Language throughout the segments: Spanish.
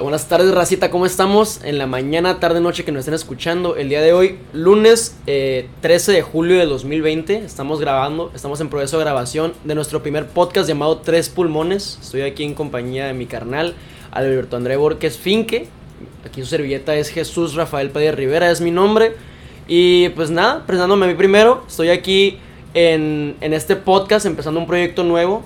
buenas tardes, Racita, ¿cómo estamos? En la mañana, tarde, noche que nos estén escuchando. El día de hoy, lunes 13 de julio de 2020, estamos grabando, estamos en proceso de grabación de nuestro primer podcast llamado Tres Pulmones. Estoy aquí en compañía de mi carnal, Alberto André Borges Finque. Aquí su servilleta es Jesús Rafael Padilla Rivera, es mi nombre. Y pues nada, presentándome a mí primero, estoy aquí en, en este podcast empezando un proyecto nuevo.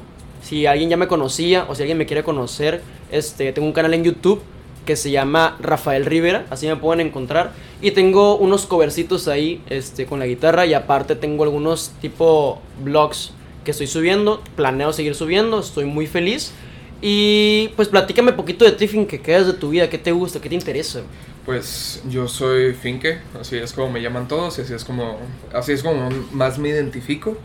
Si alguien ya me conocía o si alguien me quiere conocer, este, tengo un canal en YouTube que se llama Rafael Rivera, así me pueden encontrar. Y tengo unos covercitos ahí este, con la guitarra y aparte tengo algunos tipo vlogs que estoy subiendo. Planeo seguir subiendo, estoy muy feliz. Y pues platícame poquito de ti, que quedas de tu vida, qué te gusta, qué te interesa. Pues yo soy Finke, así es como me llaman todos y así es como, así es como más me identifico.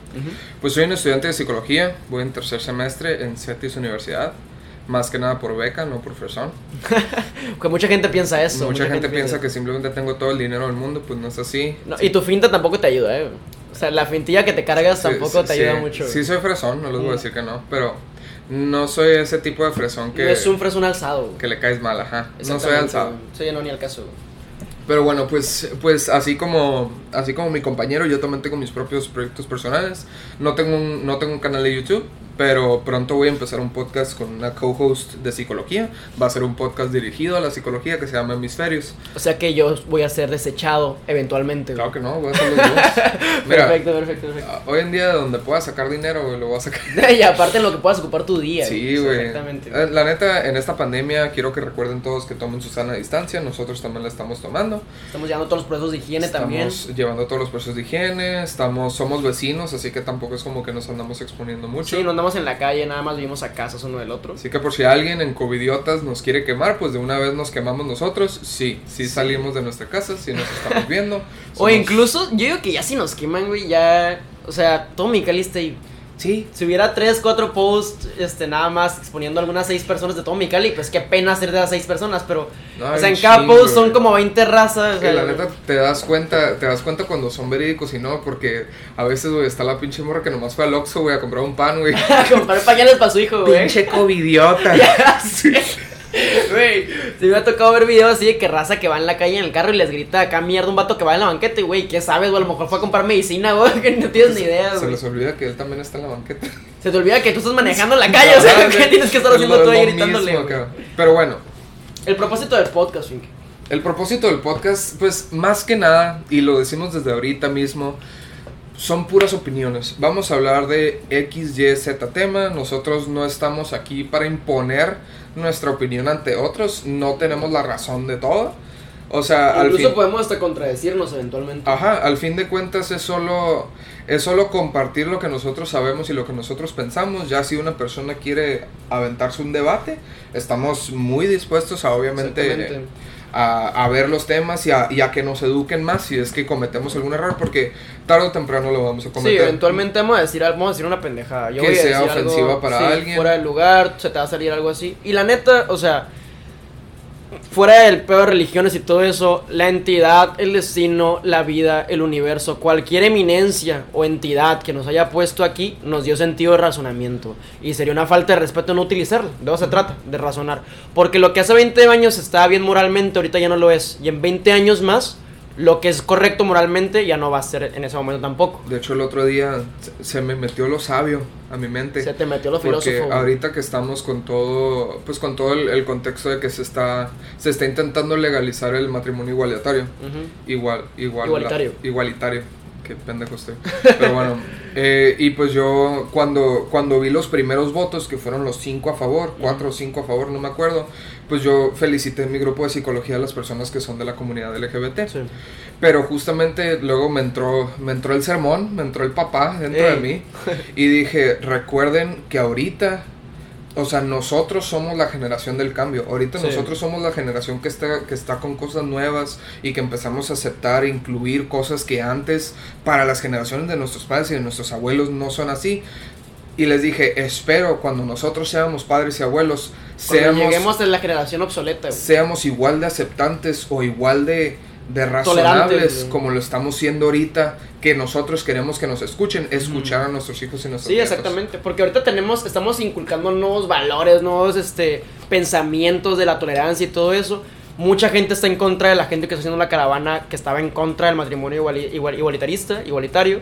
Pues soy un estudiante de psicología, voy en tercer semestre en CETIS Universidad, más que nada por beca, no por fresón. que mucha gente piensa eso. Mucha, gente, piensa, que simplemente tengo todo el dinero del mundo, pues no es así. y tu finta tampoco te ayuda, ¿eh? O sea, la fintilla que te cargas tampoco te ayuda mucho. Sí, soy fresón, no les voy a decir que no, pero no soy ese tipo de fresón que... No es un fresón alzado. Que le caes mal, ajá. No soy alzado. Soy no ni al caso. Pero bueno, pues, pues así como así como mi compañero, yo también tengo mis propios proyectos personales. No tengo un, no tengo un canal de YouTube, pero pronto voy a empezar un podcast con una co-host de psicología. Va a ser un podcast dirigido a la psicología que se llama Hemisferios. O sea que yo voy a ser desechado eventualmente. Claro que no, voy a ser los dos. perfecto, perfecto, perfecto. Hoy en día donde puedas sacar dinero, lo voy a sacar. y aparte en lo que puedas ocupar tu día. Sí, güey. Exactamente. Eh, la neta, en esta pandemia quiero que recuerden todos que tomen su sana distancia. Nosotros también la estamos tomando. Estamos llevando todos los procesos de higiene también. Estamos llevando todos los procesos de higiene. Estamos, somos vecinos, así que tampoco es como que nos andamos exponiendo mucho. Sí, no andamos en la calle, nada más vivimos a casas uno del otro. Así que por si alguien en Covidiotas nos quiere quemar, pues de una vez nos quemamos nosotros. Sí, sí, salimos de nuestra casa, sí nos estamos viendo. O incluso, yo digo que ya si nos queman, güey, ya. O sea, todo mi calista y Sí, si hubiera tres, cuatro posts, este, nada más exponiendo algunas seis personas de todo mi Cali, pues qué pena ser de las seis personas, pero, o sea, en cada post son como 20 razas. Que la neta te das cuenta, te das cuenta cuando son verídicos y no, porque a veces, güey, está la pinche morra que nomás fue al Oxxo, güey, a comprar un pan, güey. a comprar pañales para su hijo, güey. Pinche covidiota. sí. Güey, se me ha tocado ver videos así de que raza que va en la calle en el carro y les grita acá mierda un vato que va en la banqueta y güey, ¿qué sabes? O a lo mejor fue a comprar medicina, güey, que no tienes ni idea, Se les olvida que él también está en la banqueta. Se te olvida que tú estás manejando la calle, o sea, ¿qué tienes que estar haciendo tú ahí gritándole? Pero bueno. El propósito del podcast, Fink. El propósito del podcast, pues más que nada, y lo decimos desde ahorita mismo, son puras opiniones. Vamos a hablar de X, Y, Z tema. Nosotros no estamos aquí para imponer nuestra opinión ante otros, no tenemos la razón de todo. O sea, Incluso al podemos hasta contradecirnos eventualmente. Ajá, al fin de cuentas es solo es solo compartir lo que nosotros sabemos y lo que nosotros pensamos. Ya si una persona quiere aventarse un debate, estamos muy dispuestos a obviamente a, ver los temas y a, que nos eduquen más si es que cometemos algún error, porque tarde o temprano lo vamos a cometer. Sí, eventualmente vamos a decir, vamos a decir una pendejada. que sea ofensiva para alguien. Fuera del lugar, se te va a salir algo así. Y la neta, o sea, fuera del peor de religiones y todo eso, la entidad, el destino, la vida, el universo, cualquier eminencia o entidad que nos haya puesto aquí nos dio sentido de razonamiento. Y sería una falta de respeto no utilizarlo. De eso se trata, de razonar. Porque lo que hace 20 años estaba bien moralmente, ahorita ya no lo es. Y en 20 años más lo que es correcto moralmente ya no va a ser en ese momento tampoco. De hecho, el otro día se me metió lo sabio a mi mente. Se te metió lo filósofo. Porque ahorita que estamos con todo, pues con todo el, contexto de que se está, se está intentando legalizar el matrimonio igualitario. Igual, igual, igualitario. igualitario. Qué pendejo estoy. Pero bueno, eh, y pues yo cuando, cuando vi los primeros votos, que fueron los cinco a favor, cuatro o cinco a favor, no me acuerdo, pues yo felicité en mi grupo de psicología a las personas que son de la comunidad LGBT. Pero justamente luego me entró, me entró el sermón, me entró el papá dentro de mí y dije, recuerden que ahorita o sea, nosotros somos la generación del cambio. Ahorita nosotros somos la generación que está, que está con cosas nuevas y que empezamos a aceptar, incluir cosas que antes para las generaciones de nuestros padres y de nuestros abuelos no son así. Y les dije, espero cuando nosotros seamos padres y abuelos, seamos, lleguemos a la generación obsoleta. Seamos igual de aceptantes o igual de, de razonables como lo estamos siendo ahorita, que nosotros queremos que nos escuchen, escuchar a nuestros hijos y nuestros Sí, nietos. exactamente, porque ahorita tenemos, estamos inculcando nuevos valores, nuevos este, pensamientos de la tolerancia y todo eso. Mucha gente está en contra de la gente que está haciendo la caravana, que estaba en contra del matrimonio iguali- igual- igualitarista, igualitario.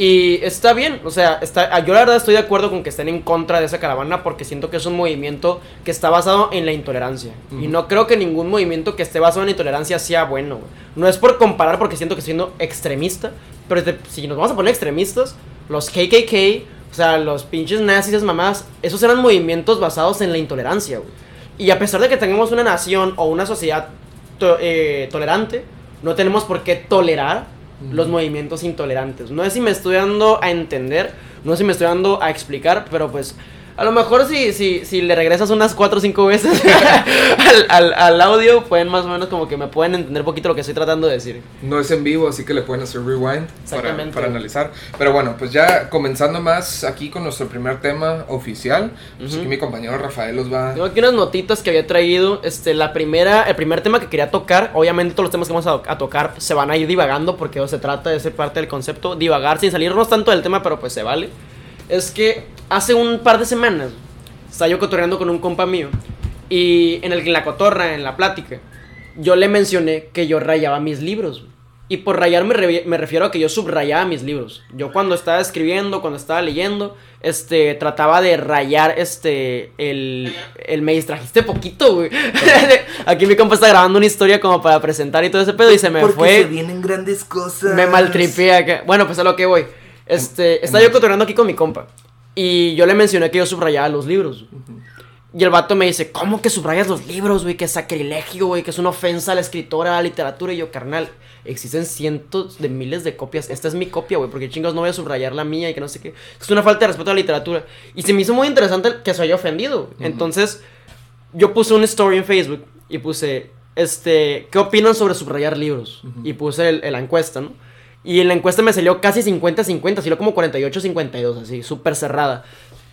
Y está bien, o sea, está, yo la verdad estoy de acuerdo con que estén en contra de esa caravana porque siento que es un movimiento que está basado en la intolerancia. Y no creo que ningún movimiento que esté basado en la intolerancia sea bueno. No es por comparar porque siento que siendo extremista, pero te- si nos vamos a poner extremistas, los KKK, o sea, los pinches nazis, esas mamás, esos eran movimientos basados en la intolerancia. Y a pesar de que tengamos una nación o una sociedad to- eh, tolerante, no tenemos por qué tolerar los movimientos intolerantes. No sé si me estoy dando a entender, no sé si me estoy dando a explicar, pero pues a lo mejor si, si, si le regresas unas 4 o 5 veces al, al, al audio, pueden más o menos como que me pueden entender poquito lo que estoy tratando de decir. No es en vivo, así que le pueden hacer rewind para, para analizar. Pero bueno, pues ya comenzando más aquí con nuestro primer tema oficial. Pues Ujú. aquí mi compañero Rafael los va... Tengo aquí unas notitas que había traído. Este, la primera, el primer tema que quería tocar, obviamente todos los temas que vamos a, a tocar se van a ir divagando porque se trata de ser parte del concepto. Divagar sin salirnos tanto del tema, pero pues se vale. Es que hace un par de semanas estaba yo cotorreando con un compa mío y en, el, en la cotorra, en la plática, yo le mencioné que yo rayaba mis libros. Y por rayar me, re- me refiero a que yo subrayaba mis libros. Yo cuando estaba escribiendo, cuando estaba leyendo, este, trataba de rayar, este, el, el me distrajiste poquito, güey. Aquí mi compa está grabando una historia como para presentar y todo ese pedo y se me Porque fue. se vienen grandes cosas. Me maltripié acá. Bueno, pues a lo que voy. Este, estaba yo cotorreando aquí con mi compa. Y yo le mencioné que yo subrayaba los libros. Y el vato me dice, ¿cómo que subrayas los libros, güey? Que es sacrilegio, güey, que es una ofensa a la escritora, a la literatura. Y yo, carnal, existen cientos de miles de copias. Esta es mi copia, güey, porque chingos no voy a subrayar la mía y que no sé qué. Es una falta de respeto a la literatura. Y se me hizo muy interesante que se haya ofendido. Entonces, yo puse una story en Facebook y puse, este, ¿qué opinan sobre subrayar libros? Y puse el- el- la encuesta, ¿no? Y en la encuesta me salió casi 50-50, salió como 48-52, así, súper cerrada.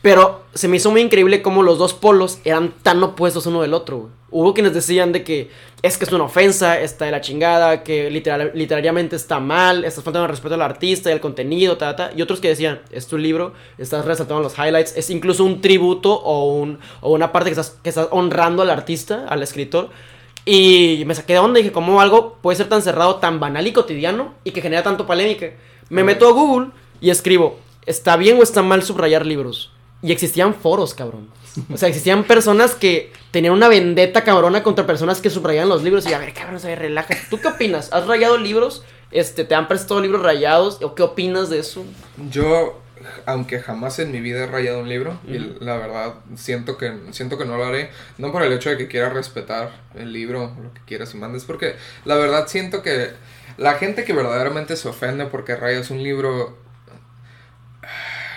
Pero se me hizo muy increíble cómo los dos polos eran tan opuestos uno del otro. Hubo quienes decían de que es que es una ofensa, está de la chingada, que literal- literariamente está mal, estás faltando respeto al artista y al contenido, ta, ta. Y otros que decían, es tu libro, estás resaltando los highlights, es incluso un tributo o, un, o una parte que estás, que estás honrando al artista, al escritor. Y me saqué de onda y dije, ¿cómo algo puede ser tan cerrado, tan banal y cotidiano y que genera tanto polémica? Me meto a Google y escribo, ¿está bien o está mal subrayar libros? Y existían foros, cabrón. O sea, existían personas que tenían una vendetta cabrona contra personas que subrayaban los libros. Y a ver, cabrón, a ver, relájate. ¿Tú qué opinas? ¿Has rayado libros? Este, ¿Te han prestado libros rayados? ¿O qué opinas de eso? Yo, aunque jamás en mi vida he rayado un libro, y la verdad siento que, siento que no lo haré, no por el hecho de que quiera respetar el libro, lo que quieras y mandes, porque la verdad siento que la gente que verdaderamente se ofende porque rayas un libro...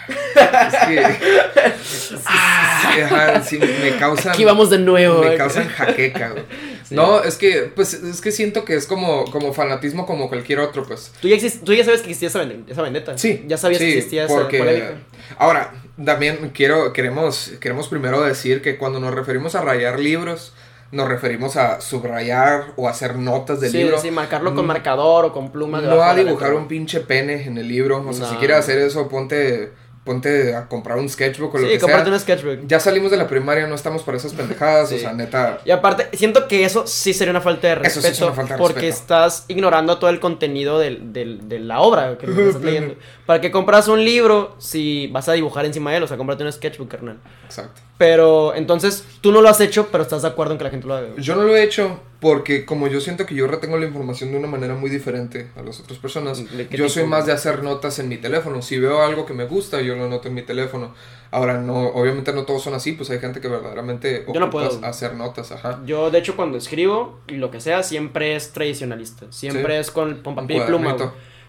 Es que... ajá, sí, me causan... Aquí vamos de nuevo. Me eh. causan jaqueca, güey. Sí. No, es que, pues, es que siento que es como, como fanatismo como cualquier otro, pues. ¿Tú ya, exist- tú ya sabes que existía esa, esa vendetta. Sí. Ya sabías sí, que existía esa porque- polémica. Ahora, también quiero, queremos, queremos primero decir que cuando nos referimos a rayar libros, nos referimos a subrayar o hacer notas del sí, libro. sí, marcarlo con Mm, marcador o con pluma. No a dibujar un pinche pene en el libro. O sea, si quieres hacer eso, ponte, ponte a comprar un sketchbook o lo Sí, que sea. un sketchbook. Ya salimos de la primaria, no estamos para esas pendejadas. Sí. O sea, neta. Y aparte, siento que eso sí sería una falta de Eso respeto. sí es una falta de porque respeto. estás ignorando todo el contenido del- del- de la obra que estás leyendo. Para que compras un libro, si vas a dibujar encima de él, o sea, cómprate un sketchbook, carnal. Exacto. Pero entonces, tú no lo has hecho, pero estás de acuerdo en que la gente lo haga. Yo no lo he hecho porque como yo siento que yo retengo la información de una manera muy diferente a las otras personas, ¿De qué yo soy más de hacer notas en mi teléfono. Si veo algo que me gusta, yo lo anoto en mi teléfono. Ahora, no, obviamente no todos son así, pues hay gente que verdaderamente Yo no puedo. hacer notas, ajá. Yo, de hecho, cuando escribo y lo que sea, siempre es tradicionalista. Siempre Sí. es con, con papel y pluma.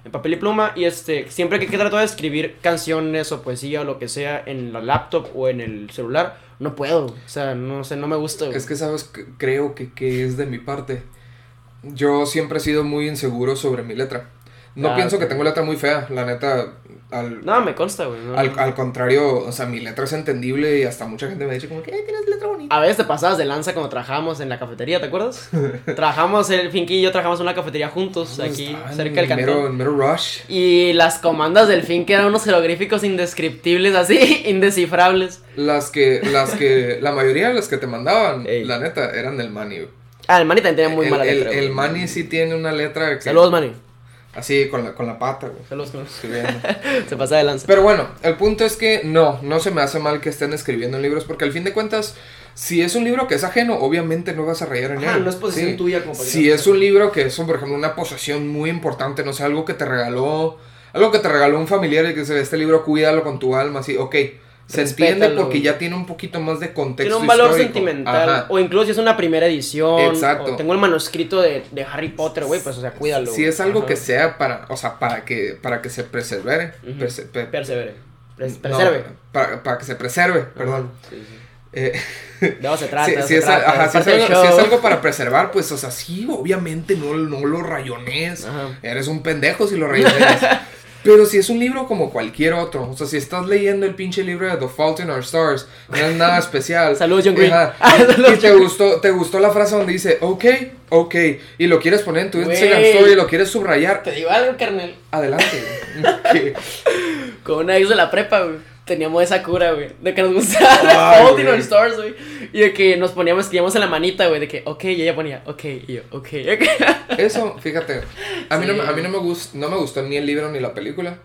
En papel y pluma. Y este, siempre que, trato de escribir canciones o poesía o lo que sea en la laptop o en el celular, no puedo. O sea, no sé, no me gusta. Es que, ¿sabes? Creo que, que es de mi parte. Yo siempre he sido muy inseguro sobre mi letra. No Ah, pienso que tengo letra muy fea, la neta. Al, No, me consta, güey. no, al, no. al contrario, o sea, mi letra es entendible y hasta mucha gente me dice como que "Eh, tienes letra bonita. A veces te pasabas de lanza cuando trabajábamos en la cafetería, ¿te acuerdas? trabajamos, el Finky y yo trabajamos en una cafetería juntos, aquí, cerca del mero, cantón. en mero rush. Y las comandas del Finky eran unos jeroglíficos indescriptibles, así, indescifrables. Las que, las que, la mayoría de las que te mandaban, Ey. la neta, eran del Manny. güey. Ah, el Manny también tenía muy el, mala letra. el. Manny sí tiene una letra que, Saludos, Manny. Así con la, con la pata, güey. Escribiendo. Se pasa de lanza. Pero bueno, el punto es que no, no se me hace mal que estén escribiendo en libros porque al fin de cuentas, si es un libro que es ajeno, obviamente no vas a rayar en Ajá, él. no es posesión Sí. tuya como Si es un libro que es, por ejemplo, una posesión muy importante, no sé, algo que te regaló, algo que te regaló un familiar y que dice, este libro cuídalo con tu alma, así, ok. Se entiende porque ya tiene un poquito más de contexto Tiene un valor histórico. sentimental. Ajá. O incluso si es una primera edición. Exacto. o tengo el manuscrito de, de Harry Potter, güey, pues, o sea, cuídalo. Si es algo Ajá. que sea para, o sea, para que, para que se perse- Persevere. Pres- no, Preserve. para, para que se preserve, perdón. Sí, sí. Eh, De eso se trata. si, se es, trata, ajá, es si es parte del algo, si es show. algo para preservar, pues, o sea, sí, obviamente no, no lo rayones. Ajá. Eres un pendejo si lo rayones. Pero si es un libro como cualquier otro, o sea, si estás leyendo el pinche libro de The Fault in Our Stars, no es nada especial. Saludos, John Green. Ajá. Y te gustó, te gustó la frase donde dice, ok, ok, y lo quieres poner en tu. Instagram Story, lo quieres subrayar, Te digo algo, carnal. adelante. Que- Con una ex de la prepa, güey. Teníamos esa cura, güey. De que nos gustaba Fault in. Our Stars, güey. Y de que nos poníamos, escribíamos en la manita, güey. De que, ok, y ella ponía, ok, y yo, ok, ok. Eso, fíjate, a mí, no, me- Sí. a mí no, me gust, no me gustó ni el libro ni la película,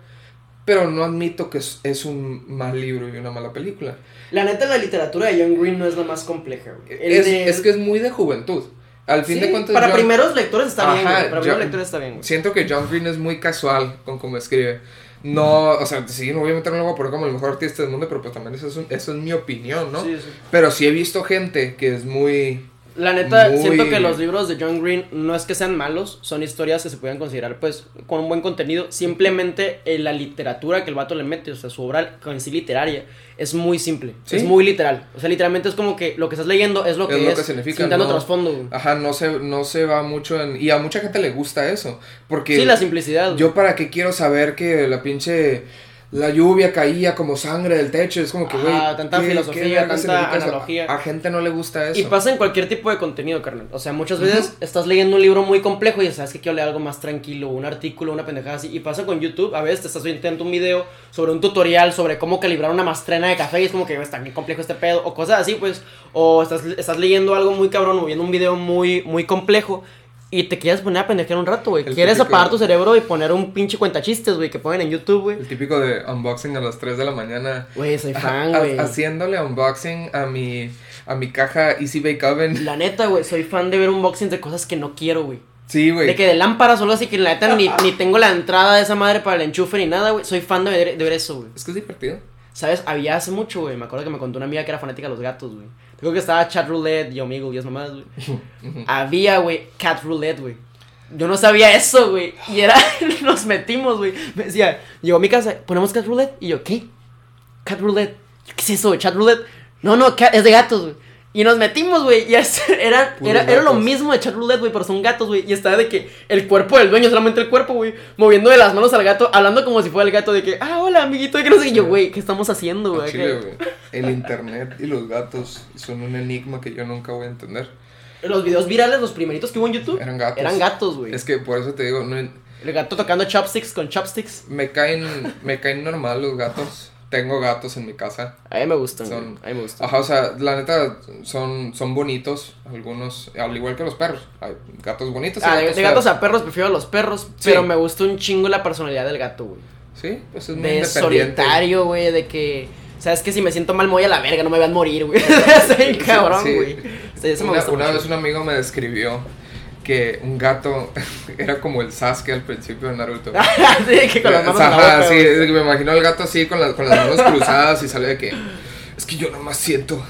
pero no admito que es, es un mal libro y una mala película. La neta, la literatura de John Green no es la más compleja, güey. Es, de- es que es muy de juventud. Al fin Sí, de cuentas, para John- primeros lectores está bien, Ajá, güey. Para primeros yo- lectores está bien, güey. siento que John Green es muy casual con cómo escribe. No, o sea, sí, no voy a poner como el mejor artista del mundo, pero pues también eso es, un- eso es mi opinión, ¿no? Sí, sí. Pero sí he visto gente que es muy... La neta, Muy- siento que los libros de John Green no es que sean malos, son historias que se pueden considerar, pues, con un buen contenido. Simplemente eh, la literatura que el vato le mete, o sea, su obra en sí literaria, es muy simple, Sí. es muy literal. O sea, literalmente es como que lo que estás leyendo es lo que Es es, lo que significa, sin tanto no- trasfondo. Ajá, no se, no se va mucho en... Y a mucha gente le gusta eso, porque... Sí, la simplicidad. Yo para qué quiero saber que la pinche la lluvia caía como sangre del techo, es como que güey, tanta ¿qué- filosofía, qué tanta analogía. A, a gente no le gusta eso. Y pasa en cualquier tipo de contenido, carnal. O sea, muchas veces estás leyendo un libro muy complejo y sabes que quiero leer algo más tranquilo, un artículo, una pendejada así. Y pasa con YouTube. A veces te estás viendo un video sobre un tutorial sobre cómo calibrar una mastrena de café y es como que está bien complejo este pedo. O cosas así, pues. O estás, estás leyendo algo muy cabrón o viendo un video muy, muy complejo. Y te quieres poner a pendejear un rato, güey. Quieres típico- apagar tu cerebro y poner un pinche cuentachistes, güey, que ponen en YouTube, güey. El típico de unboxing a las 3 de la mañana. Güey, soy fan, güey. Haciéndole unboxing a mi a mi caja Easy Bake Oven. La neta, güey, soy fan de ver unboxings de cosas que no quiero, güey. Sí, güey. De que de lámparas solo así que la neta ni, ni tengo la entrada de esa madre para el enchufe ni nada, güey. Soy fan de ver, de ver eso, güey. Es que es divertido. ¿Sabes? Había hace mucho, güey. Me acuerdo que me contó una amiga que era fanática de los gatos, güey. Creo que estaba Chat Roulette y Omegle y esas mamadas, güey. Había, güey, Cat Roulette, güey. Yo no sabía eso, güey. Y era, nos metimos, güey. Me decía, llegó a mi casa, ponemos Cat Roulette. Y yo, ¿qué? Cat Roulette. ¿Qué es eso, güey? Chat Roulette. No, no, cat- es de gatos, güey. Y nos metimos, güey. Y es- era, era, era lo mismo de Chat Roulette, güey, pero son gatos, güey. Y estaba de que el cuerpo del dueño, solamente el cuerpo, güey. Moviendo de las manos al gato, hablando como si fuera el gato de que, ah, hola, amiguito. Y que no sé qué. Y yo, güey, ¿qué estamos haciendo, güey. El internet y los gatos son un enigma que yo nunca voy a entender. Los videos virales, los primeritos que hubo en YouTube, Eran gatos. eran gatos, güey. Es que por eso te digo, no, El gato tocando chopsticks con chopsticks. me caen me caen normal los gatos. Tengo gatos en mi casa. A mí me gustan, Son-. A mí me gustan. Ajá, o sea, la neta son, son bonitos, algunos, al igual que los perros. Hay gatos bonitos y Ah, de, gatos de gatos feos. a perros prefiero a los perros, Sí. pero me gusta un chingo la personalidad del gato, güey. Sí, pues es muy De solitario, güey, de que... ¿Sabes que Si me siento mal, me voy a la verga, no me vean morir, güey. Soy cabrón, güey. Sí, Una, vez un amigo me describió que un gato era como el Sasuke al principio de Naruto. sí, que con las manos la Ajá, boca, sí, me imagino al gato así con, la- con las manos cruzadas y sale de que es que yo nomás siento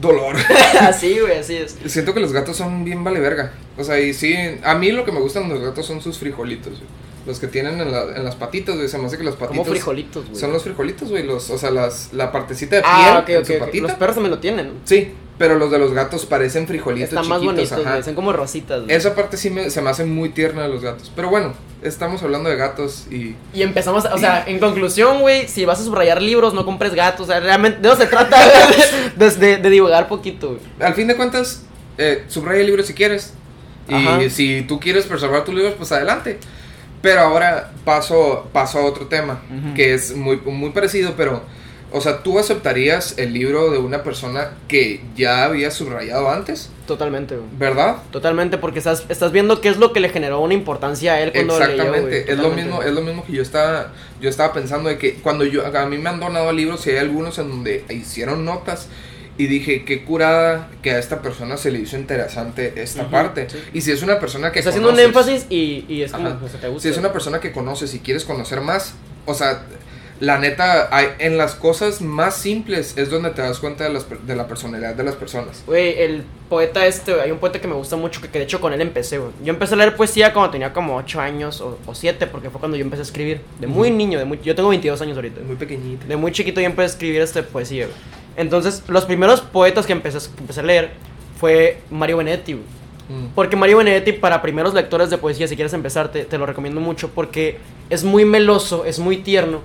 dolor. Así, güey, así es. Siento que los gatos son bien vale verga. O sea, y sí, a mí lo que me gustan de los gatos son sus frijolitos, güey. Los que tienen en, la- en las patitas, güey. Se me hace que las Como patitas frijolitos, güey. son los frijolitos, güey. Los, o sea, las, la partecita de piel Ah, ok, en ok, su ok. patita. Los perros también lo tienen. Sí, pero los de los gatos parecen frijolitos Están más chiquitos, bonitos, ajá. Son como rositas, güey. Esa parte sí me- se me hace muy tierna de los gatos. Pero bueno, estamos hablando de gatos y... Y empezamos, o sea, en conclusión, güey, si vas a subrayar libros, no compres gatos. O sea, realmente de eso se trata de, de, de divagar poquito, güey. Al fin de cuentas, eh, subraya el libro si quieres. Y Ajá. si tú quieres preservar tus libros, pues adelante. Pero ahora paso, paso a otro tema, Ujú. que es muy, muy parecido, pero... O sea, ¿tú aceptarías el libro de una persona que ya había subrayado antes? Totalmente, güey. ¿Verdad? Totalmente, porque estás, estás viendo qué es lo que le generó una importancia a él cuando lo leyó, Exactamente, güey. es lo mismo, es lo mismo que yo estaba, yo estaba pensando de que cuando yo, a mí me han donado libros y hay algunos en donde hicieron notas y dije qué curada que a esta persona se le hizo interesante esta Ujú, parte. sí. Y si es una persona que Está haciendo un énfasis y, y es como, o sea, te gusta. si es una persona que conoces y quieres conocer más, o sea, la neta, hay, en las cosas más simples es donde te das cuenta de, las de la personalidad de las personas. Güey, el poeta este, hay un poeta que me gusta mucho, que, que de hecho con él empecé, güey. Yo empecé a leer poesía cuando tenía como 8 años o, o 7, porque fue cuando yo empecé a escribir. De muy Ujú. niño, de muy, yo tengo 22 años ahorita. Muy pequeñito. De muy chiquito yo empecé a escribir este poesía, güey. Entonces, los primeros poetas que empecé, que empecé a leer fue Mario Benedetti, güey. Mm. Porque Mario Benedetti, para primeros lectores de poesía, si quieres empezar, te, te lo recomiendo mucho porque es muy meloso, es muy tierno,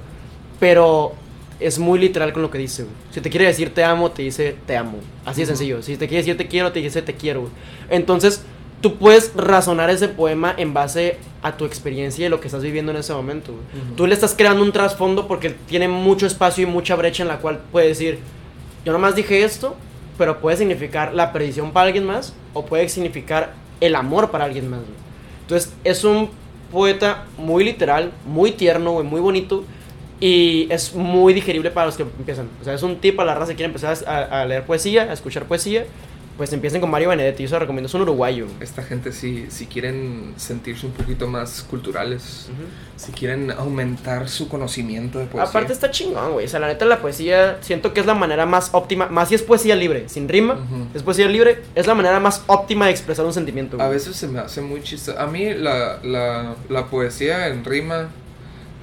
pero es muy literal con lo que dice, güey. Si te quiere decir te amo, te dice te amo. Así de sencillo. Si te quiere decir te quiero, te dice te quiero, güey. Entonces, tú puedes razonar ese poema en base a tu experiencia y lo que estás viviendo en ese momento, güey. Tú le estás creando un trasfondo porque tiene mucho espacio y mucha brecha en la cual puede decir, yo nomás dije esto, pero puede significar la perdición para alguien más o puede significar el amor para alguien más. güey. Entonces es un poeta muy literal, muy tierno, güey, muy bonito y es muy digerible para los que empiezan. O sea, es un tip a la raza que quiere empezar a, a leer poesía, a escuchar poesía. Pues empiecen con Mario Benedetti, yo se lo recomiendo, es un uruguayo. Esta gente si, si quieren sentirse un poquito más culturales, si quieren aumentar su conocimiento de poesía. Aparte está chingón, güey. O sea, la neta la poesía siento que es la manera más óptima, más si es poesía libre, sin rima, Ujú. es poesía libre, es la manera más óptima de expresar un sentimiento. A güey. veces se me hace muy chistoso. A mí la, la, la poesía en rima,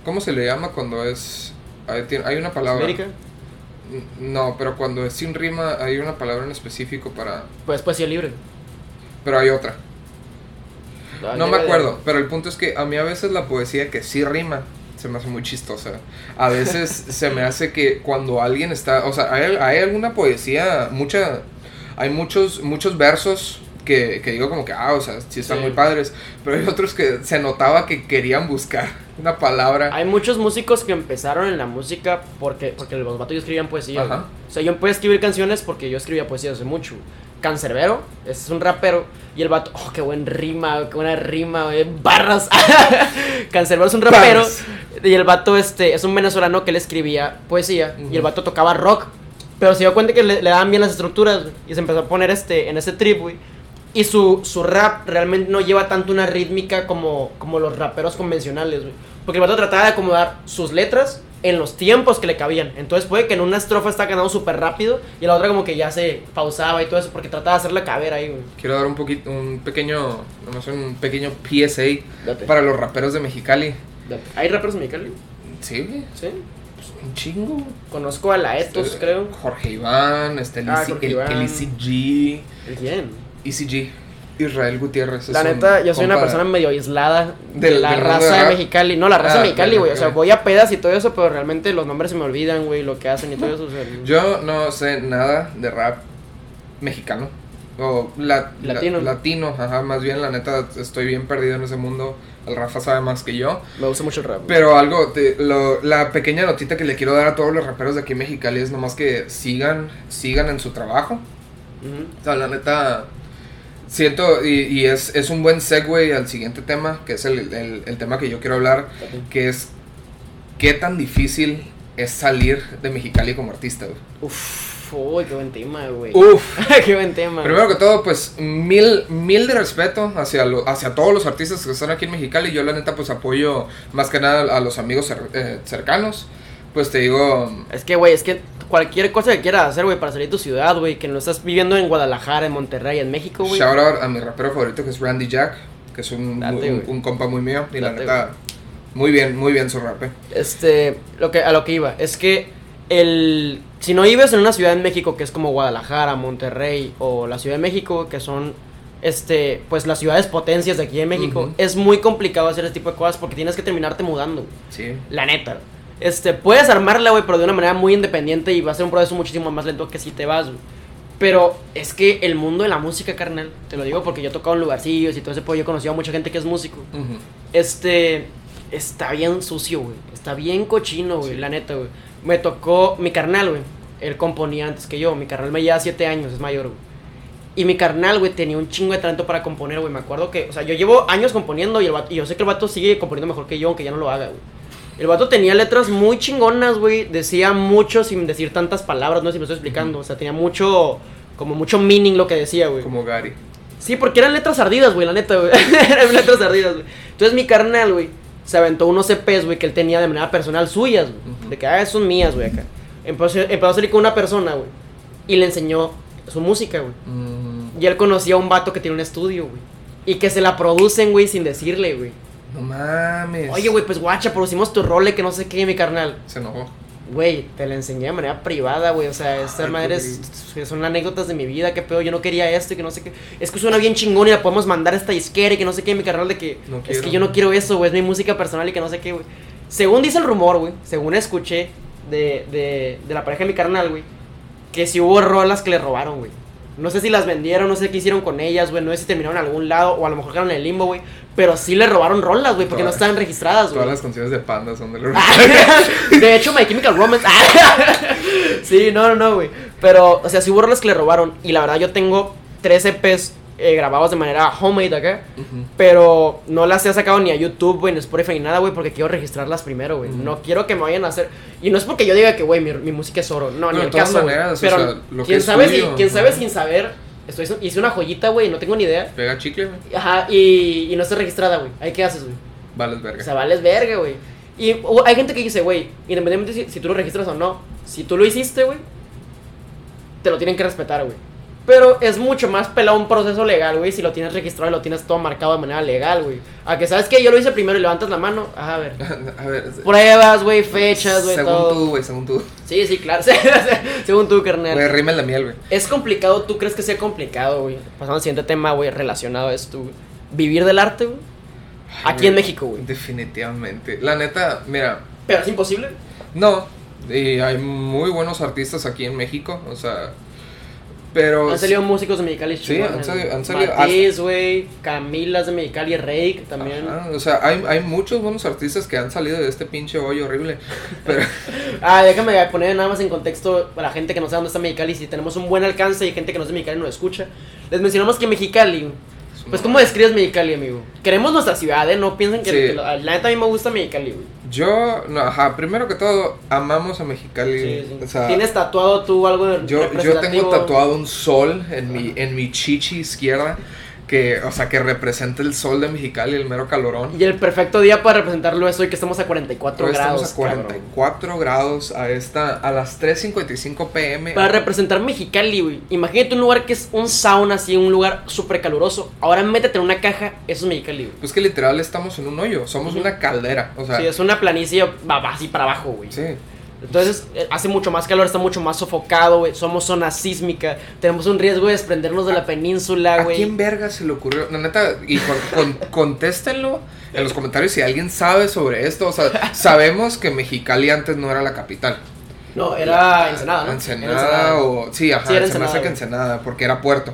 ¿cómo se le llama cuando es... Hay, una palabra... América, No, pero cuando es sin rima hay una palabra en específico para... pues poesía libre. Pero hay otra. Ah, No me de- acuerdo, pero el punto es que a mí a veces la poesía que sí rima se me hace muy chistosa. A veces se me hace que cuando alguien está, o sea, hay, hay alguna poesía, mucha, hay muchos, muchos versos que, que digo como que, ah, o sea, sí están Sí. muy padres, pero hay otros que se notaba que querían buscar una palabra. Hay muchos músicos que empezaron en la música porque, porque los vatos escribían poesía. Ajá. O sea, yo empecé a escribir canciones porque yo escribía poesía hace mucho. Cancerbero, es un rapero. Y el vato, oh, qué buen rima, qué buena rima, güey, barras. Cancerbero es un rapero. Y el vato este, es un venezolano que le escribía poesía. Y el vato tocaba rock. Pero se dio cuenta que le, le daban bien las estructuras. Y se empezó a poner este, en ese trip, güey. Y su, su rap realmente no lleva tanto una rítmica como, como los raperos convencionales, güey. Porque el vato trataba de acomodar sus letras en los tiempos que le cabían. Entonces puede que en una estrofa está ganando súper rápido y en la otra como que ya se pausaba y todo eso porque trataba de hacer la cabera ahí, güey. Quiero dar un poquito, un pequeño, nomás un pequeño PSA Date, para los raperos de Mexicali. date. ¿Hay raperos mexicanos? Sí, güey, Sí. pues un chingo. Conozco a la Etos, Este, creo. Jorge Iván, este, el, Ah, Jorge el- Iván. el G, ¿Quién? Easy G, Israel Gutiérrez. La neta, yo soy una persona medio aislada de la raza de. Mexicali. No, la raza Ah, de Mexicali, güey. O sea, voy a pedas y todo eso, pero realmente los nombres se me olvidan, güey, lo que hacen y todo eso. o sea, Yo no sé nada de rap mexicano. O la- la- Latino. latino, ajá, más bien la neta estoy bien perdido en ese mundo. El Rafa sabe más que yo. me gusta mucho el rap. güey. Pero algo, te- lo- la pequeña notita que le quiero dar a todos los raperos de aquí en Mexicali es nomás que sigan, sigan en su trabajo. O sea, la neta, siento, y, y es, es un buen segue al siguiente tema, que es el, el- el tema que yo quiero hablar, que es qué tan difícil es salir de Mexicali como artista. güey. Uf, uy, qué buen tema, güey. Uf. qué buen tema. Primero que todo, pues mil, mil de respeto hacia, lo- hacia todos los artistas que están aquí en Mexicali. Yo la neta pues apoyo más que nada a los amigos eh, cercanos. Pues te digo, Es que, güey, es que cualquier cosa que quieras hacer, güey, para salir de tu ciudad, güey, que no estás viviendo en Guadalajara, en Monterrey, en México, güey. shout out a mi rapero favorito que es Randy Jack, que es un, Date, un, compa muy mío. Y la neta, muy bien, muy bien su rap. eh. Este, lo que, a lo que iba, es que el si no vives en una ciudad en México que es como Guadalajara, Monterrey o la Ciudad de México, que son este, pues las ciudades potencias de aquí en México, es muy complicado hacer este tipo de cosas porque tienes que terminarte mudando. Sí. La neta. Este, puedes armarla, güey, pero de una manera muy independiente y va a ser un proceso muchísimo más lento que si te vas, güey. Pero es que el mundo de la música, carnal, te lo digo porque yo he tocado en lugarcillos y todo ese pollo, yo he conocido a mucha gente que es músico. Este, está bien sucio, güey. Está bien cochino, güey, Sí. la neta, güey. Me tocó mi carnal, güey. Él componía antes que yo. Mi carnal me lleva 7 años, es mayor, güey. Y mi carnal, güey, tenía un chingo de talento para componer, güey. Me acuerdo que, o sea, yo llevo años componiendo y, el vato- y yo sé que el vato sigue componiendo mejor que yo, aunque ya no lo haga, güey. El vato tenía letras muy chingonas, güey. Decía mucho sin decir tantas palabras, no sé si me estoy explicando. O sea, tenía mucho, como mucho meaning lo que decía, güey. Como Gary. Sí, porque eran letras ardidas, güey, la neta, güey. eran letras ardidas, güey. Entonces mi carnal, güey, se aventó unos EPs, güey, que él tenía de manera personal suyas, güey. De que, ah, son mías, güey, acá. Empezó, empezó a salir con una persona, güey. Y le enseñó su música, güey. Mm, Y él conocía a un vato que tiene un estudio, güey. Y que se la producen, güey, sin decirle, güey. No mames. Oye, güey, pues guacha, producimos tu role que no sé qué, mi carnal. Se enojó. Güey, te la enseñé de manera privada, güey. O sea, estas madres son anécdotas de mi vida. Que pedo, yo no quería esto y que no sé qué. Es que suena bien chingón y la podemos mandar a esta disquera y que no sé qué, mi carnal, de que No es que yo no quiero eso, güey. Es mi música personal y que no sé qué, güey. Según dice el rumor, güey, según escuché de, de, de la pareja de mi carnal, güey, que si hubo rolas que le robaron, güey. No sé si las vendieron, no sé qué hicieron con ellas, güey. No sé si terminaron en algún lado o a lo mejor quedaron en el limbo, güey. Pero sí le robaron rolas, güey, porque no estaban registradas, güey. Todas las canciones de Panda son de los de hecho, My Chemical Romance. sí, no, no, no, güey. Pero, o sea, sí hubo rolas que le robaron. Y la verdad, yo tengo tres EPs eh, grabados de manera homemade acá. Pero no las he sacado ni a YouTube, güey, ni a Spotify ni nada, güey, porque quiero registrarlas primero, güey. No quiero que me vayan a hacer. Y no es porque yo diga que, güey, mi, mi música es oro. No, Pero ni de el todas caso. maneras, o Pero, sea, lo que quién es sabe, si, quién sabe sin saber. Estoy, hice una joyita, güey, no tengo ni idea. Pega chicle, güey. Ajá, y, y no está registrada, güey. ¿Ahí qué haces, güey? Vales O verga. sea, vales verga, güey. Y o- hay gente que dice, güey, independientemente si, si tú lo registras o no, si tú lo hiciste, güey, te lo tienen que respetar, güey. Pero es mucho más pelado un proceso legal, güey, si lo tienes registrado y lo tienes todo marcado de manera legal, güey. A que sabes que yo lo hice primero y levantas la mano, ajá, a ver. A ver. Pruebas, güey, fechas, güey, Según todo. tú, güey, según tú. Sí, sí, claro. Según tú, carnal. Güey, rima la miel, güey. Es complicado, ¿tú crees que sea complicado, güey? Pasando al siguiente tema, güey, relacionado a esto, güey. Vivir del arte, güey. Aquí en México, güey. Definitivamente. La neta, mira, Pero es imposible. no. Y hay muy buenos artistas aquí en México, o sea. Pero. Han salido músicos de Mexicali Sí, han salido- han salido Matiz, güey. Camilas de Mexicali, Rake también. Ajá, o sea, hay, hay muchos buenos artistas que han salido de este pinche hoyo horrible. Pero. Ah, déjame poner nada más en contexto para la gente que no sabe dónde está Mexicali. Si tenemos un buen alcance y gente que no es de Mexicali nos escucha. Les mencionamos que Mexicali. Pues, ¿cómo describes Mexicali, amigo? Queremos nuestra ciudad, ¿eh? No piensen que. Sí. que la, la neta a mí me gusta Mexicali, güey. Yo, no, ajá, primero que todo, amamos a Mexicali. Sí, sí. O sea, ¿Tienes tatuado tú algo de yo, yo tengo tatuado un sol en mi, en mi chichi izquierda. Que, o sea, que representa el sol de Mexicali, el mero calorón. Y el perfecto día para representarlo es hoy que estamos a 44 Hoy grados. estamos a cabrón. 44 grados a esta a las 3:55 pm. Para representar Mexicali, güey. Imagínate un lugar que es un sauna, así, un lugar súper caluroso. Ahora métete en una caja, eso es Mexicali, güey. Pues que literal estamos en un hoyo, somos una caldera, o sea, Sí, es una planicie va, va así para abajo, güey. sí. Entonces eh, hace mucho más calor, está mucho más sofocado, güey. Somos zona sísmica. Tenemos un riesgo de desprendernos de la península, ¿A güey. quién verga se le ocurrió? La neta, y con, con- contéstenlo en los comentarios si alguien sabe sobre esto. O sea, sabemos que Mexicali antes no era la capital. No, era Ensenada, ¿no? Ensenada, Era Ensenada. o. Sí, ajá, Sí, era se me hace que. Ensenada, porque era puerto.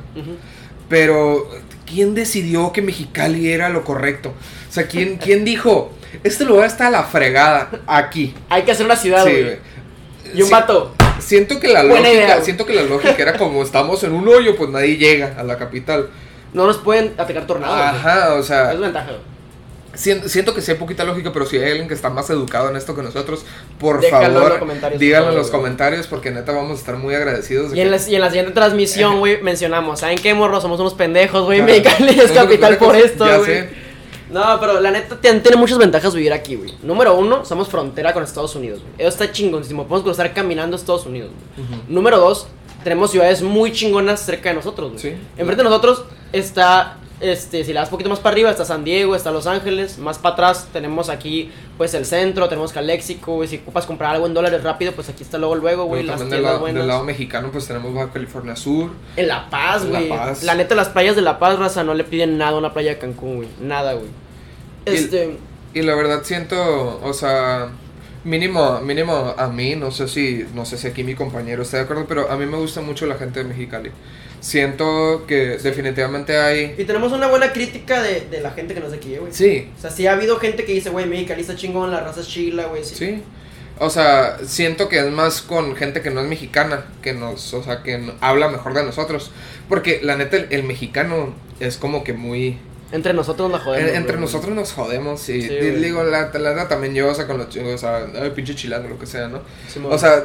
Pero, ¿quién decidió que Mexicali era lo correcto? O sea, ¿quién, quién dijo, este lugar está a la fregada aquí? Hay que hacer una ciudad, Sí, güey. y un Sí, vato. Siento que la Buena lógica, idea, siento que la lógica era como estamos en un hoyo, pues nadie llega a la capital. No nos pueden atacar tornados. güey. Ajá, o sea, Es ventaja, güey. Siento, siento que sí hay poquita lógica, pero si hay alguien que está más educado en esto que nosotros, por Déjalo favor, díganlo en los comentarios porque neta vamos a estar muy agradecidos. de Y en, la, y en la siguiente transmisión, güey, mencionamos, ¿saben qué, morro? Somos unos pendejos, güey. Claro. Mexicali es capital por esto, ya güey. sé. No, pero la neta tiene, muchas ventajas vivir aquí, güey. Número uno, somos frontera con Estados Unidos, güey. Eso está chingonísimo. Podemos cruzar caminando a Estados Unidos, güey. Número dos, tenemos ciudades muy chingonas cerca de nosotros, güey. Sí. Enfrente de nosotros está este, si le das un poquito más para arriba, está San Diego, está Los Ángeles. Más para atrás tenemos aquí, pues, el centro, tenemos Calexico, güey. Si ocupas comprar algo en dólares rápido, pues aquí está luego, luego, güey. Las del lado, buenas. del lado mexicano, pues tenemos Baja California Sur. En La Paz, La güey. Paz. La neta, las playas de La Paz, raza, no le piden nada a una playa de Cancún, güey. Nada, güey. Y- Este. Y la verdad siento, o sea, mínimo, mínimo a mí, no sé si, no sé si aquí mi compañero está de acuerdo, pero a mí me gusta mucho la gente de Mexicali. Siento que definitivamente hay... Y tenemos una buena crítica de, de la gente que nos de aquí, güey. Sí, O sea, sí ha habido gente que dice, güey, Mexicali está chingón, la raza es chila, güey. Sí. sí. O sea, siento que es más con gente que no es mexicana, que nos, o sea, que no- habla mejor de nosotros. Porque la neta, el, el mexicano es como que muy... Entre nosotros nos jodemos. en- entre güey. nosotros nos jodemos y, Sí, digo, la, la también yo, o sea, con los chingos, o sea, ay, pinche chilango, lo que sea, ¿no? Simón. O sea,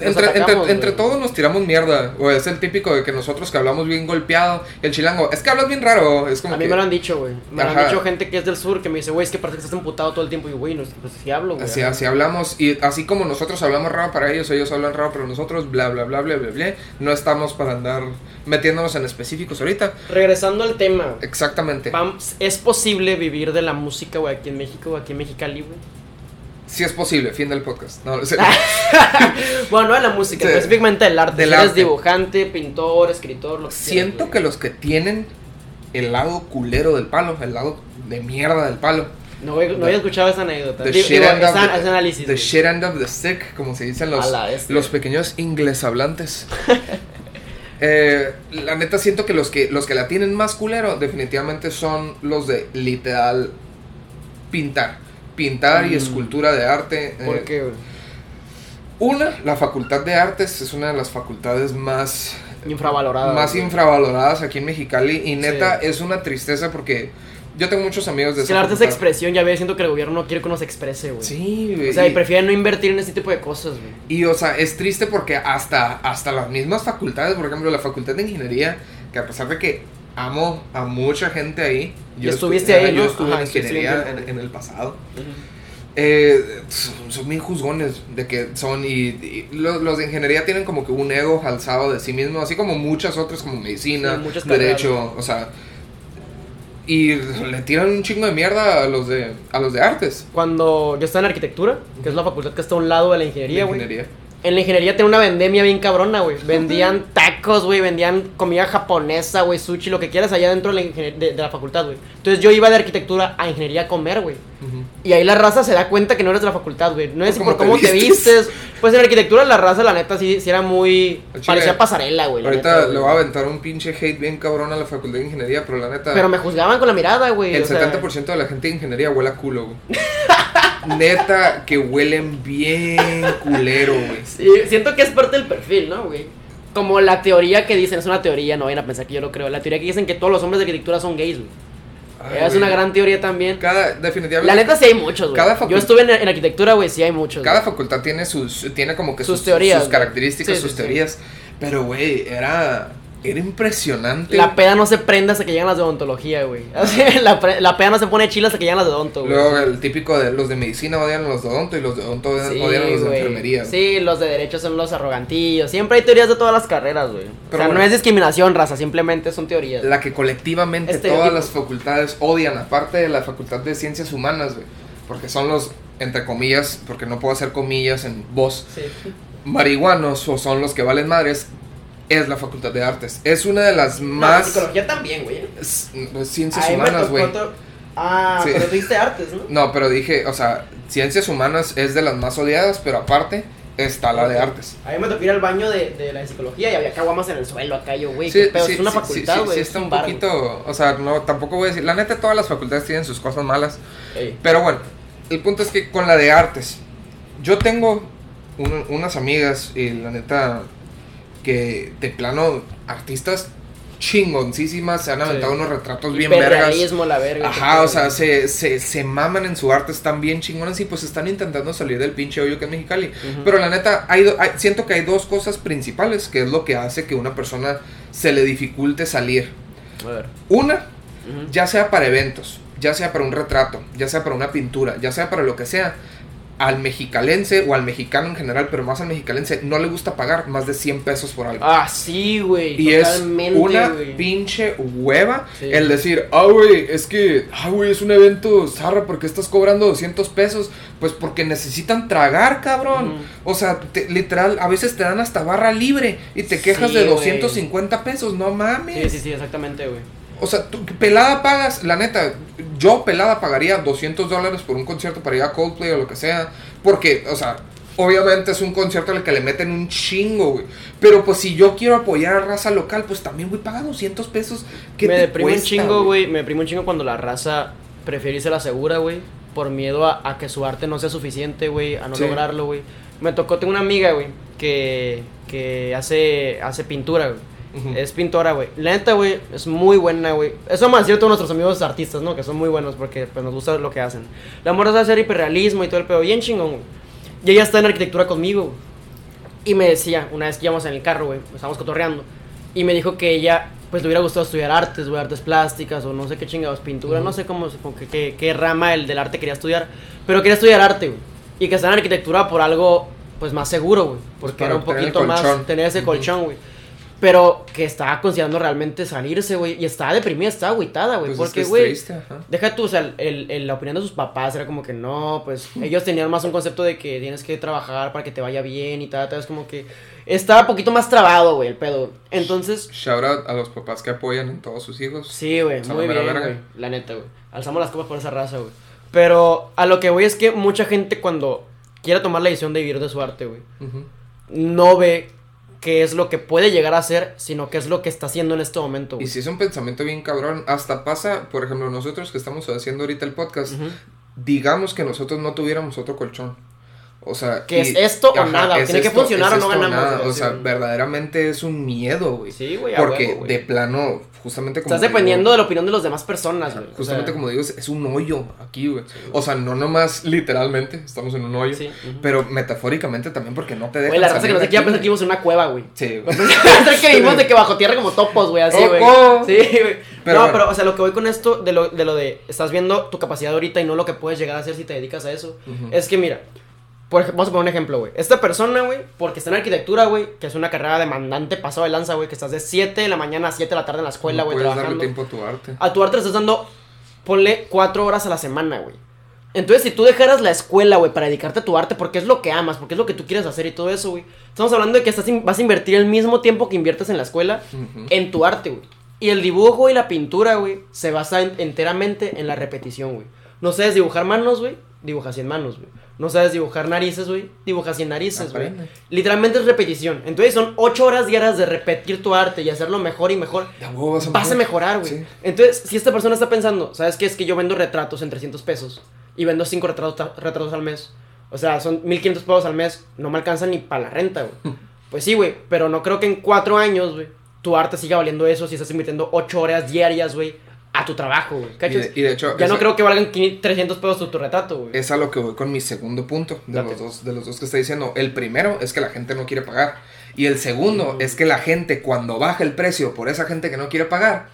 entre, atacamos, entre, todos nos tiramos mierda. O es el típico de que nosotros que hablamos bien golpeado. El chilango, es que hablas bien raro. Es como a mí que. me lo han dicho, güey. Me lo han dicho gente que es del sur que me dice, güey, es que parece que estás emputado todo el tiempo. Y, güey, no, pues sí hablo, güey. Así, así hablamos. Y así como nosotros hablamos raro para ellos, ellos hablan raro para nosotros. Bla, bla, bla, bla, bla, bla. No estamos para andar metiéndonos en específicos ahorita. Regresando al tema. Exactamente. ¿Es posible vivir de la música, güey, aquí en México, aquí en Mexicali, güey? Si es posible, fin del podcast. No, sea, bueno, no de la música, Sí. específicamente del arte. Del Si eres arte. dibujante, pintor, escritor, lo que siento quieras, que los que tienen el lado culero del palo, el lado de mierda del palo, No, había escuchado esa anécdota. The Digo, shit end of esa- the- ese análisis. The shit end of the stick, como se dicen los, los pequeños inglés hablantes. Eh, la neta siento que los que los que la tienen más culero definitivamente son los de literal pintar. Pintar y Mm. escultura de arte. ¿Por eh, qué, güey? Una, la facultad de artes es una de las facultades más Infravalorada. más güey. infravaloradas aquí en Mexicali y neta Sí. es una tristeza porque yo tengo muchos amigos de Es que el arte es expresión, ya ves, siento que el gobierno no quiere que uno se exprese, güey. Sí, O sea, y y- prefieren no invertir en ese tipo de cosas, güey. Y o sea, es triste porque hasta, hasta las mismas facultades, por ejemplo, la facultad de ingeniería, que a pesar de que amo a mucha gente ahí, Y estuviste estu- ahí, yo ¿no? estuve Ajá, en ingeniería sí, en, sí. en el pasado. Eh, son, son bien juzgones de que son y, y los, los de ingeniería tienen como que un ego alzado de sí mismo, así como muchas otras como medicina, Sí, derecho, carreras. o sea, y le tiran un chingo de mierda a los de a los de artes. Cuando yo estaba en arquitectura, que es la facultad que está a un lado de la ingeniería, güey. ingeniería. En la ingeniería tenía una vendemia bien cabrona, güey. Vendían tacos, güey. Vendían comida japonesa, güey. Sushi, lo que quieras allá dentro de la, de, de la facultad, güey. Entonces yo iba de arquitectura a ingeniería a comer, güey. Y ahí la raza se da cuenta que no eres de la facultad, güey. No es Por cómo te te vistes. Pues en arquitectura la raza, la neta, sí, sí era muy... Chile, Parecía pasarela, güey. la Ahorita neta, le voy a aventar un pinche hate bien cabrón a la facultad de ingeniería, pero la neta. Pero me juzgaban con la mirada, güey. el o sea, 70% de la gente de ingeniería huele a culo, güey. Neta, que huelen bien culero, güey. sí, siento que es parte del perfil, ¿no, güey? Como la teoría que dicen, es una teoría, no vayan a pensar que yo lo creo. La teoría que dicen que todos los hombres de arquitectura son gays, güey. Ay, es güey. una gran teoría también. Cada, definitivamente. La neta sí hay muchos, güey. Cada Yo estuve en, en arquitectura, güey, sí hay muchos. Cada güey. facultad tiene sus. Tiene como que Sus sus, teorías, sus características, Sí, sus sí, sí. teorías. Pero, güey, era. Era impresionante. La peda no se prende hasta que llegan las de odontología, güey. La, la peda no se pone chila hasta que llegan las de odonto, güey. Luego el típico de los de medicina odian a los de odonto y los de odonto odian, Sí, odian a los de enfermería. Sí, los de derecho son los arrogantillos. Siempre hay teorías de todas las carreras, güey. O sea, bueno. no es discriminación, raza, simplemente son teorías. La que colectivamente Estereotipos. todas las facultades odian, aparte de la facultad de ciencias humanas, güey. Porque son los, entre comillas, porque no puedo hacer comillas en voz, Sí. marihuanos o son los que valen madres, es la facultad de artes. Es una de las No, más... psicología también, güey. ciencias Ahí humanas, güey. Ah, Sí. pero tú diste artes, ¿no? No, pero dije, o sea, ciencias humanas es de las más odiadas, pero aparte está la de artes. A mí me tocó ir al baño de, de la psicología y había caguamas en el suelo acá, yo, güey. Sí, sí, es una facultad, güey. sí, es está un bar, güey. poquito, o sea, no, tampoco voy a decir, la neta todas las facultades tienen sus cosas malas, Ey. Pero bueno, el punto es que con la de artes, yo tengo un- unas amigas y la neta que de plano artistas chingoncísimas se han Sí. aventado unos retratos bien vergas. La verga. Ajá, o sea, se, se, se maman en su arte, están bien chingones y pues están intentando salir del pinche hoyo que es Mexicali. Pero la neta, hay, hay- siento que hay dos cosas principales que es lo que hace que una persona se le dificulte salir. A ver. Una, ya sea para eventos, ya sea para un retrato, ya sea para una pintura, ya sea para lo que sea, al mexicalense o al mexicano en general, pero más al mexicalense, no le gusta pagar más de 100 pesos por algo. Ah, sí, güey. Y es una pinche hueva Sí. el decir, ah, güey, es que, ah, güey, es un evento zarra, ¿por qué estás cobrando 200 pesos? Pues porque necesitan tragar, cabrón. O sea, te- literal, a veces te dan hasta barra libre y te quejas Sí, de güey. 250 pesos, no mames. Sí, sí, sí, exactamente, güey. O sea, tú pelada pagas, la neta, yo pelada pagaría 200 dólares por un concierto para ir a Coldplay o lo que sea. Porque, o sea, obviamente es un concierto al que le meten un chingo, güey. Pero pues si yo quiero apoyar a raza local, pues también, güey, paga 200 pesos. ¿Qué me te deprime un chingo, güey. Me deprime un chingo cuando la raza prefiere irse a la segura, güey. Por miedo a, a que su arte no sea suficiente, güey. A no Sí. lograrlo, güey. Me tocó, tengo una amiga, güey, que, que hace, hace pintura, güey. Ujú. Es pintora, güey. La neta, güey, es muy buena, güey. Eso decir a todos nuestros amigos artistas, ¿no? Que son muy buenos porque pues, nos gusta lo que hacen. La morra sabe hacer hiperrealismo y todo el pedo. Bien chingón, güey. Y ella está en arquitectura conmigo. Y me decía, una vez que íbamos en el carro, güey, estábamos cotorreando. Y me dijo que ella, pues le hubiera gustado estudiar artes, güey, artes plásticas o no sé qué chingados, pintura, no sé cómo, qué, qué- qué rama el del arte quería estudiar. Pero quería estudiar arte, güey. Y que está en arquitectura por algo, pues más seguro, güey. Porque para era un poquito más, tener ese colchón, güey. Pero que estaba considerando realmente salirse, güey. Y estaba deprimida, estaba agüitada, güey. Pues es que porque, es güey, triste, ajá. Deja tú, o sea, el, el- la opinión de sus papás era como que no, pues ellos tenían más un concepto de que tienes que trabajar para que te vaya bien y tal, tal, es como que estaba un poquito más trabado, güey, el pedo. Entonces, Shout out a los papás que apoyan en todos sus hijos. sí, güey, muy bien, güey, la neta, güey. Alzamos las copas por esa raza, güey. Pero a lo que voy es que mucha gente cuando quiere tomar la decisión de vivir de su arte, güey, no ve qué es lo que puede llegar a ser, sino qué es lo que está haciendo en este momento, Y si es un pensamiento bien cabrón, hasta pasa, por ejemplo, nosotros que estamos haciendo ahorita el podcast, digamos que nosotros no tuviéramos otro colchón. O sea, Que es esto o nada, es tiene que funcionar o no ganamos, nada. O sea, güey. verdaderamente es un miedo, güey. Sí, güey, Porque huevo, güey. de plano, justamente como Estás digo, dependiendo de la opinión de las demás personas, güey. O Justamente sea, como digo, es, un hoyo aquí, güey. O sea, no nomás literalmente, estamos en un hoyo. Sí. Pero metafóricamente también porque no te dejan Güey, la raza que salir no de se quiera aquí, pensar que vivimos en una cueva, güey. Sí, güey. Que vivimos de que bajo tierra como topos, güey, así, güey. Sí, güey. Pero no, bueno. pero, o sea, lo que voy con esto, de lo, de lo de, estás viendo tu capacidad ahorita y no lo que puedes llegar a hacer si te dedicas a eso. Es que, mira, por vamos a poner un ejemplo, güey. Esta persona, güey, porque está en arquitectura, güey, que es una carrera demandante, pasado de lanza, güey, que estás de 7 de la mañana a 7 de la tarde en la escuela, güey, puedes darle trabajando. tiempo a tu arte. A tu arte le estás dando, ponle 4 horas a la semana, güey. Entonces, si tú dejaras la escuela, güey, para dedicarte a tu arte, porque es lo que amas, porque es lo que tú quieres hacer y todo eso, güey. Estamos hablando de que estás vas a invertir el mismo tiempo que inviertes en la escuela en tu arte, güey. Y el dibujo y la pintura, güey, se basa en- enteramente en la repetición, güey. No sabes dibujar manos, güey, dibujas 100 manos, güey. No sabes dibujar narices, güey, dibujas 100 narices, güey. Literalmente es repetición. Entonces son 8 horas diarias de repetir tu arte y hacerlo mejor y mejor. Vas a Vas a mejorar, güey. Sí. Entonces, si esta persona está pensando, ¿sabes qué? Es que yo vendo retratos en 300 pesos y vendo 5 retratos, retratos al mes. O sea, son 1500 pesos al mes. No me alcanzan ni para la renta, güey. Pues sí, güey. Pero no creo que en 4 años, güey, tu arte siga valiendo eso si estás invirtiendo 8 horas diarias, güey, a tu trabajo, güey. Y de, y de hecho, ya no creo que valgan 500 300 pesos tu, tu retrato, güey. es a lo que voy con mi segundo punto de Date. los, dos, de los dos que está diciendo. El primero es que la gente no quiere pagar. Y el segundo Mm. es que la gente, cuando baja el precio por esa gente que no quiere pagar,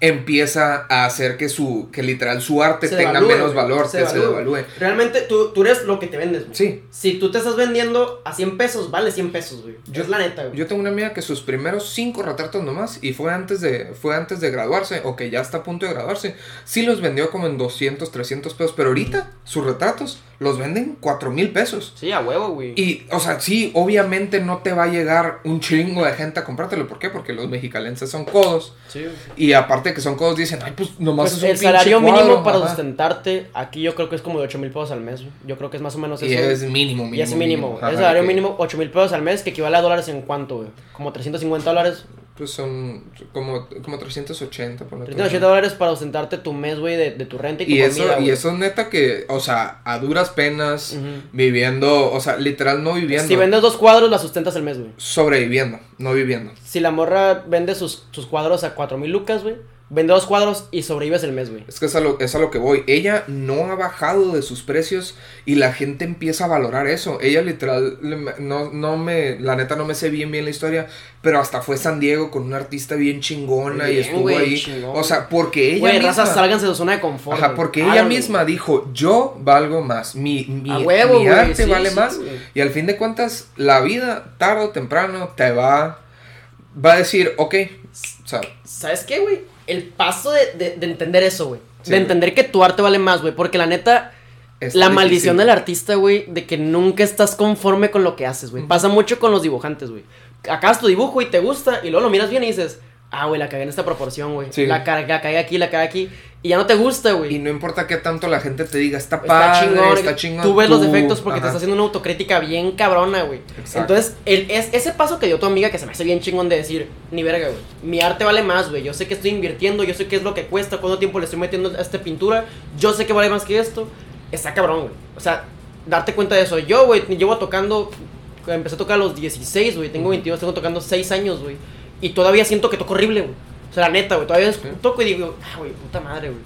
empieza a hacer que su, que literal su arte Se tenga menos valor, Se que se devalúe. Realmente tú, tú eres lo que te vendes, güey. Sí. Si tú te estás vendiendo a 100 pesos, vale 100 pesos, güey. Yo- es la neta, güey. Yo tengo una amiga que sus primeros cinco retratos nomás, y fue antes de, fue antes de graduarse, o que ya está a punto de graduarse, sí los vendió como en 200, 300 pesos, pero ahorita sus retratos los venden 4 mil pesos. Sí, a huevo, güey. Y, o sea, sí, obviamente no te va a llegar un chingo de gente a comprártelo. ¿Por qué? Porque los mexicalenses son codos. Sí. Y aparte que son codos, dicen, ay, pues nomás Pues es un el salario cuadro". mínimo para Ajá. sustentarte, aquí yo creo que es como de 8 mil pesos al mes. güey. Yo creo que es más o menos Y eso. es mínimo, mínimo. y es mínimo. Ajá, el salario que, mínimo 8 mil pesos al mes, que equivale a dólares en cuánto, güey. Como 350 dólares. Pues son como, como 380, ponle tú. 380 dólares para sustentarte tu mes, güey, de, de tu renta y tu Y eso, comida, y eso es neta que, o sea, a duras penas, viviendo, o sea, literal no viviendo. Si vendes dos cuadros, la sustentas el mes, güey. Sobreviviendo, no viviendo. Si la morra vende sus, sus cuadros a 4 mil lucas, güey, vende dos cuadros y sobrevives el mes, güey. Es que es a, lo, es a lo que voy. Ella no ha bajado de sus precios y la gente empieza a valorar eso. Ella literal, no, no me, la neta no me sé bien bien la historia, pero hasta fue San Diego con una artista bien chingona y estuvo ahí. chingón. O sea, porque ella Güey, misma... raza, sálganse de su zona de confort. Ajá, porque ella Háganlo, misma dijo, yo valgo más, mi, mi, A huevo, mi arte sí, vale sí, más. Y al fin de cuentas, la vida, tarde o temprano, te va, va a decir, ok, o sea, ¿Sabes qué, güey? El paso de, de- de entender eso, güey. Sí, de entender que tu arte vale más, güey. Porque la neta, está la difícil. maldición del artista, güey, de que nunca estás conforme con lo que haces, güey. Pasa mucho con los dibujantes, güey. Acabas tu dibujo y te gusta, y luego lo miras bien y dices, ah, güey, la cagué en esta proporción, güey. Sí. La, la cagué aquí, la cagué aquí. Y ya no te gusta, Y güey. no importa qué tanto la gente te diga, está Está padre, chingón, está chingón. Tú ves los defectos porque te está haciendo una autocrítica bien cabrona, güey. Exacto. Entonces, el, es, ese paso que dio tu amiga que se me hace bien chingón de decir, ni verga, güey. Mi arte vale más, güey. Yo sé que estoy invirtiendo, yo sé qué es lo que cuesta, cuánto tiempo le estoy metiendo a esta pintura. Yo sé que vale más que esto. Está cabrón, güey. O sea, darte cuenta de eso. Yo, güey, llevo tocando. Empecé a tocar a los 16, güey. Tengo 22, tengo tocando 6 años, güey. Y todavía siento que toco horrible, güey. O sea, la neta, güey. Todavía toco y digo, ah, güey, puta madre, güey.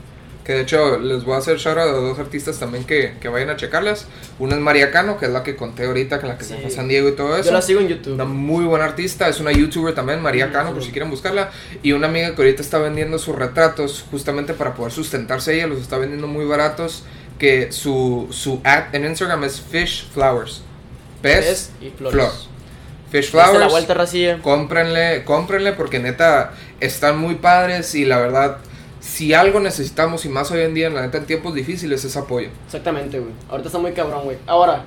Que de hecho les voy a hacer shout out a dos artistas también que, que vayan a checarlas. Una es María Cano, que es la que conté ahorita, que la que se Sí. fue a San Diego y todo eso. Yo la sigo en YouTube. Una muy buena artista, es una youtuber también, María Cano, por si quieren buscarla. Y una amiga que ahorita está vendiendo sus retratos justamente para poder sustentarse ella, los está vendiendo muy baratos. Que su, su ad en Instagram es Fish Flowers. Pez, Pez y flores. flor. Fish Diste la Flowers. vuelta, racilla. Cómprenle, cómprenle porque neta están muy padres y la verdad, si algo necesitamos y más hoy en día, la neta en tiempos difíciles es apoyo. Exactamente, güey. Ahorita está muy cabrón, güey. Ahora,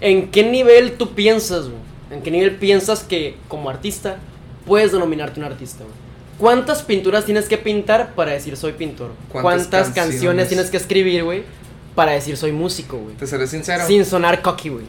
¿en qué nivel tú piensas, güey? ¿En qué nivel piensas que como artista puedes denominarte un artista, güey? ¿Cuántas pinturas tienes que pintar para decir soy pintor? ¿Cuántas ¿Cuántas, canciones? canciones? tienes que escribir, güey? Para decir soy músico, güey. Te seré sincero. Sin sonar cocky, güey.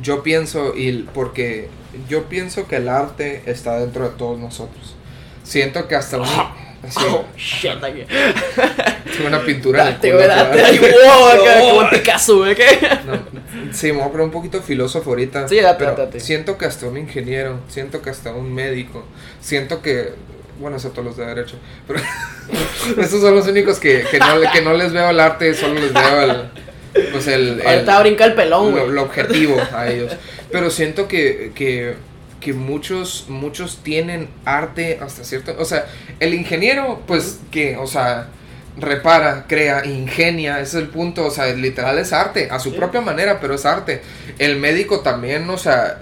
Yo pienso, y porque yo pienso que el arte está dentro de todos nosotros. Siento que hasta un, así, Oh, shit, tengo una pintura en el Date, culo, date. buen Picasso. No, sí, me voy a poner un poquito filósofo ahorita. Sí, date, pero date, date. Siento que hasta un ingeniero, siento que hasta un médico, siento que, bueno, excepto los de derecho, pero esos son los únicos que, que, no, que no les veo el arte, solo les veo el, pues el, el- brinca el pelón, lo, objetivo a ellos. Pero siento que, que, que muchos, muchos tienen arte hasta cierto, o sea, el ingeniero, pues, que, o sea, repara, crea, ingenia, ese es el punto, o sea, literal es arte, a su Sí. propia manera, pero es arte. El médico también, o sea,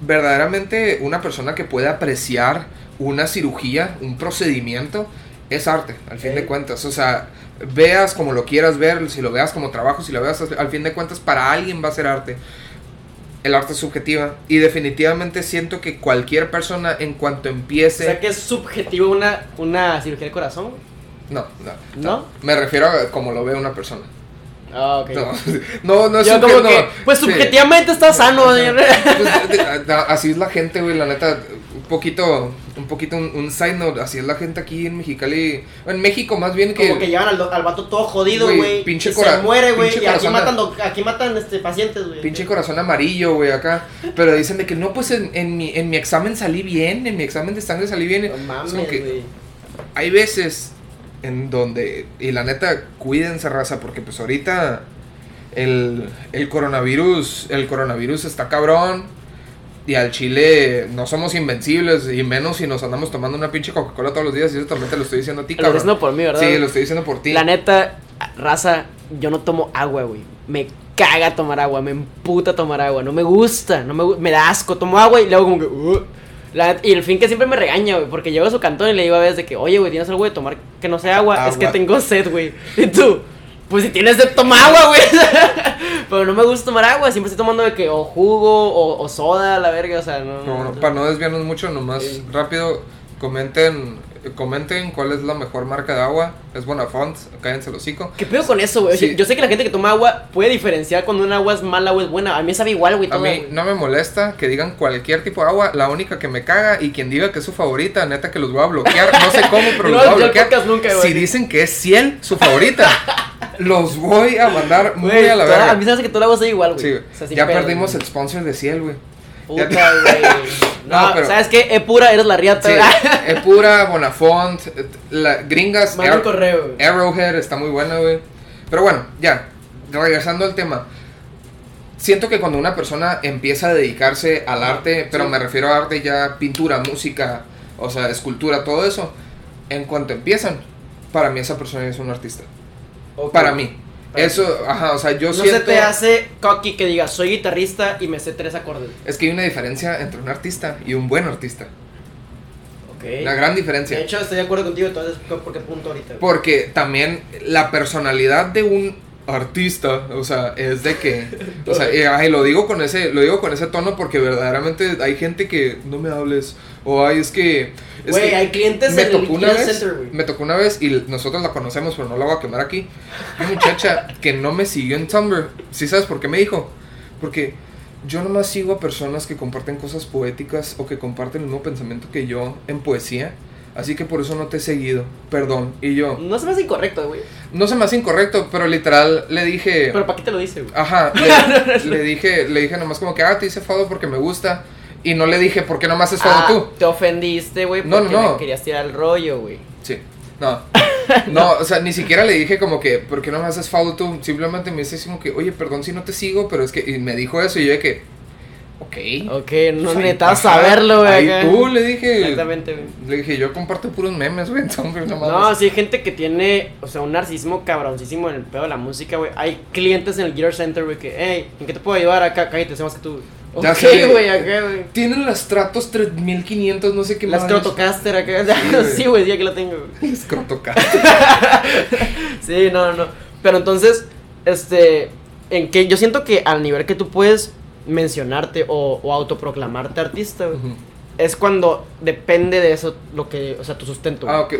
verdaderamente una persona que puede apreciar una cirugía, un procedimiento, es arte, al fin Sí. de cuentas. O sea, veas como lo quieras ver, si lo veas como trabajo, si lo veas al fin de cuentas, para alguien va a ser arte. El arte es subjetiva y definitivamente siento que cualquier persona en cuanto O empiece... sea que es subjetivo una, una cirugía de corazón. No, no, ¿No? Me refiero a como lo ve una persona. Ah, ok. No, no, no es Yo como subje- que, no, pues sí. subjetivamente está sano. Pues, así es la gente, güey, la neta, poquito, un poquito, un, un side note, así es la gente aquí en Mexicali, en México más bien que... Como que llevan al, al vato todo jodido, Güey, pinche y cora- se muere, güey. Y aquí matan, aquí matan este, pacientes, güey. Pinche corazón amarillo, güey, acá. Pero dicen de que no, pues en, en mi, en mi examen salí bien, en mi examen de sangre salí bien. No Es mames, güey. hay veces en donde, y la neta, cuídense, raza, porque pues ahorita el, el coronavirus, el coronavirus está cabrón. Y al chile no somos invencibles, y menos si nos andamos tomando una pinche Coca-Cola todos los días. Y eso también te lo estoy diciendo a ti, Lo cabrón. diciendo por mí, ¿verdad? Sí, lo estoy diciendo por ti. La neta, raza, yo no tomo agua, güey. Me caga tomar agua, me emputa tomar agua. No me gusta, no me, me da asco. Tomo agua y luego como que... "Uh". La y el fin que siempre me regaña, güey, porque llego a su cantón y le digo a veces de que, oye, güey, ¿tienes algo de tomar que no sea agua? Es que Agua. tengo sed, güey. Y tú, pues si tienes sed, toma agua, güey. Pero no me gusta tomar agua, siempre estoy tomando de que o jugo o, o soda, la verga, o sea, no... Pero bueno, para no desviarnos mucho, nomás Sí. rápido, comenten, comenten cuál es la mejor marca de agua. Es Bonafont, cállense el hocico. ¿Qué pedo con eso, güey? Sí. Yo sé que la gente que toma agua puede diferenciar cuando un agua es mala o es buena. A mí me sabe igual, güey, A mí no me molesta que digan cualquier tipo de agua. La única que me caga y quien diga que es su favorita, neta que los voy a bloquear. No sé cómo, pero No los voy a bloquear. nunca, si dicen que es Ciel su favorita, los voy a mandar muy a la verga. A mí se hace que todo el agua es igual, güey. Sí, O sea, sin ya pedo, perdimos el sponsor de Ciel, güey. Puta, güey. No, No, pero- ¿sabes qué? E pura, eres la riata. Sí, güey. es pura, Bonafont, la, gringas, Manda Ar- correo. Arrowhead está muy buena, güey. Pero bueno, ya, regresando al tema. Siento que cuando una persona empieza a dedicarse al arte, pero sí. me refiero a arte ya, pintura, música, o sea, escultura, todo eso, en cuanto empiezan, para mí esa persona es un artista. Para mí. Para Eso, ajá, o sea, yo No siento... se te hace cocky que digas, soy guitarrista y me sé tres acordes. Es que hay una diferencia entre un artista y un buen artista. Ok. Una gran diferencia. De hecho, estoy de acuerdo contigo, entonces, ¿por qué punto ahorita? Porque también la personalidad de un artista, o sea, es de que, o sea, y, ay, lo digo con ese, lo digo con ese tono porque verdaderamente hay gente que no me hables o ay, es que, es que hay clientes me tocó una vez, Center, me tocó una vez y nosotros la conocemos, pero no la voy a quemar aquí. Una muchacha que no me siguió en Tumblr, ¿sí sabes por qué me dijo? Porque yo nomás sigo a personas que comparten cosas poéticas o que comparten el mismo pensamiento que yo en poesía. Así que por eso no te he seguido, perdón. Y yo, No se me hace incorrecto, güey. no se me hace incorrecto, pero literal le dije. Pero ¿para qué te lo dice, güey? Ajá, le, le dije, le dije nomás como que, ah, te hice follow porque me gusta. Y no le dije, ¿por qué nomás es follow Ah, tú? Te ofendiste, güey, No, porque no, no. me querías tirar el rollo, güey. Sí, no. No, o sea, ni siquiera le dije como que, ¿por qué no me haces follow tú? Simplemente me dice como que, oye, perdón si no te sigo, pero es que, y me dijo eso y yo de que, ok. Ok, no Ay, necesitas saberlo, güey. ahí acá. tú le dije, Exactamente, güey. le dije, yo comparto puros memes, güey, entonces no sí hay gente que tiene, o sea, un narcisismo cabroncísimo en el pedo de la música, güey. Hay clientes en el Gear Center, güey, que, hey, ¿en qué te puedo ayudar acá? Cállate, sé más que tú. Ya Ok, güey, acá, güey. Tienen las Stratos 3500, no sé qué La más. Scrotocaster acá. güey. Sí, güey, sí, aquí la tengo, güey. Scrotocaster. Sí, no, no. Pero entonces, este, en que yo siento que al nivel que tú puedes mencionarte o, o autoproclamarte artista, güey, Ujú. es cuando depende de eso lo que, o sea, tu sustento. güey. Ah, ok,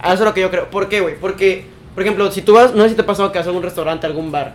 A Eso es lo que yo creo. ¿Por qué, güey? Porque, por ejemplo, si tú vas, no sé si te ha pasado que vas a algún restaurante, algún bar,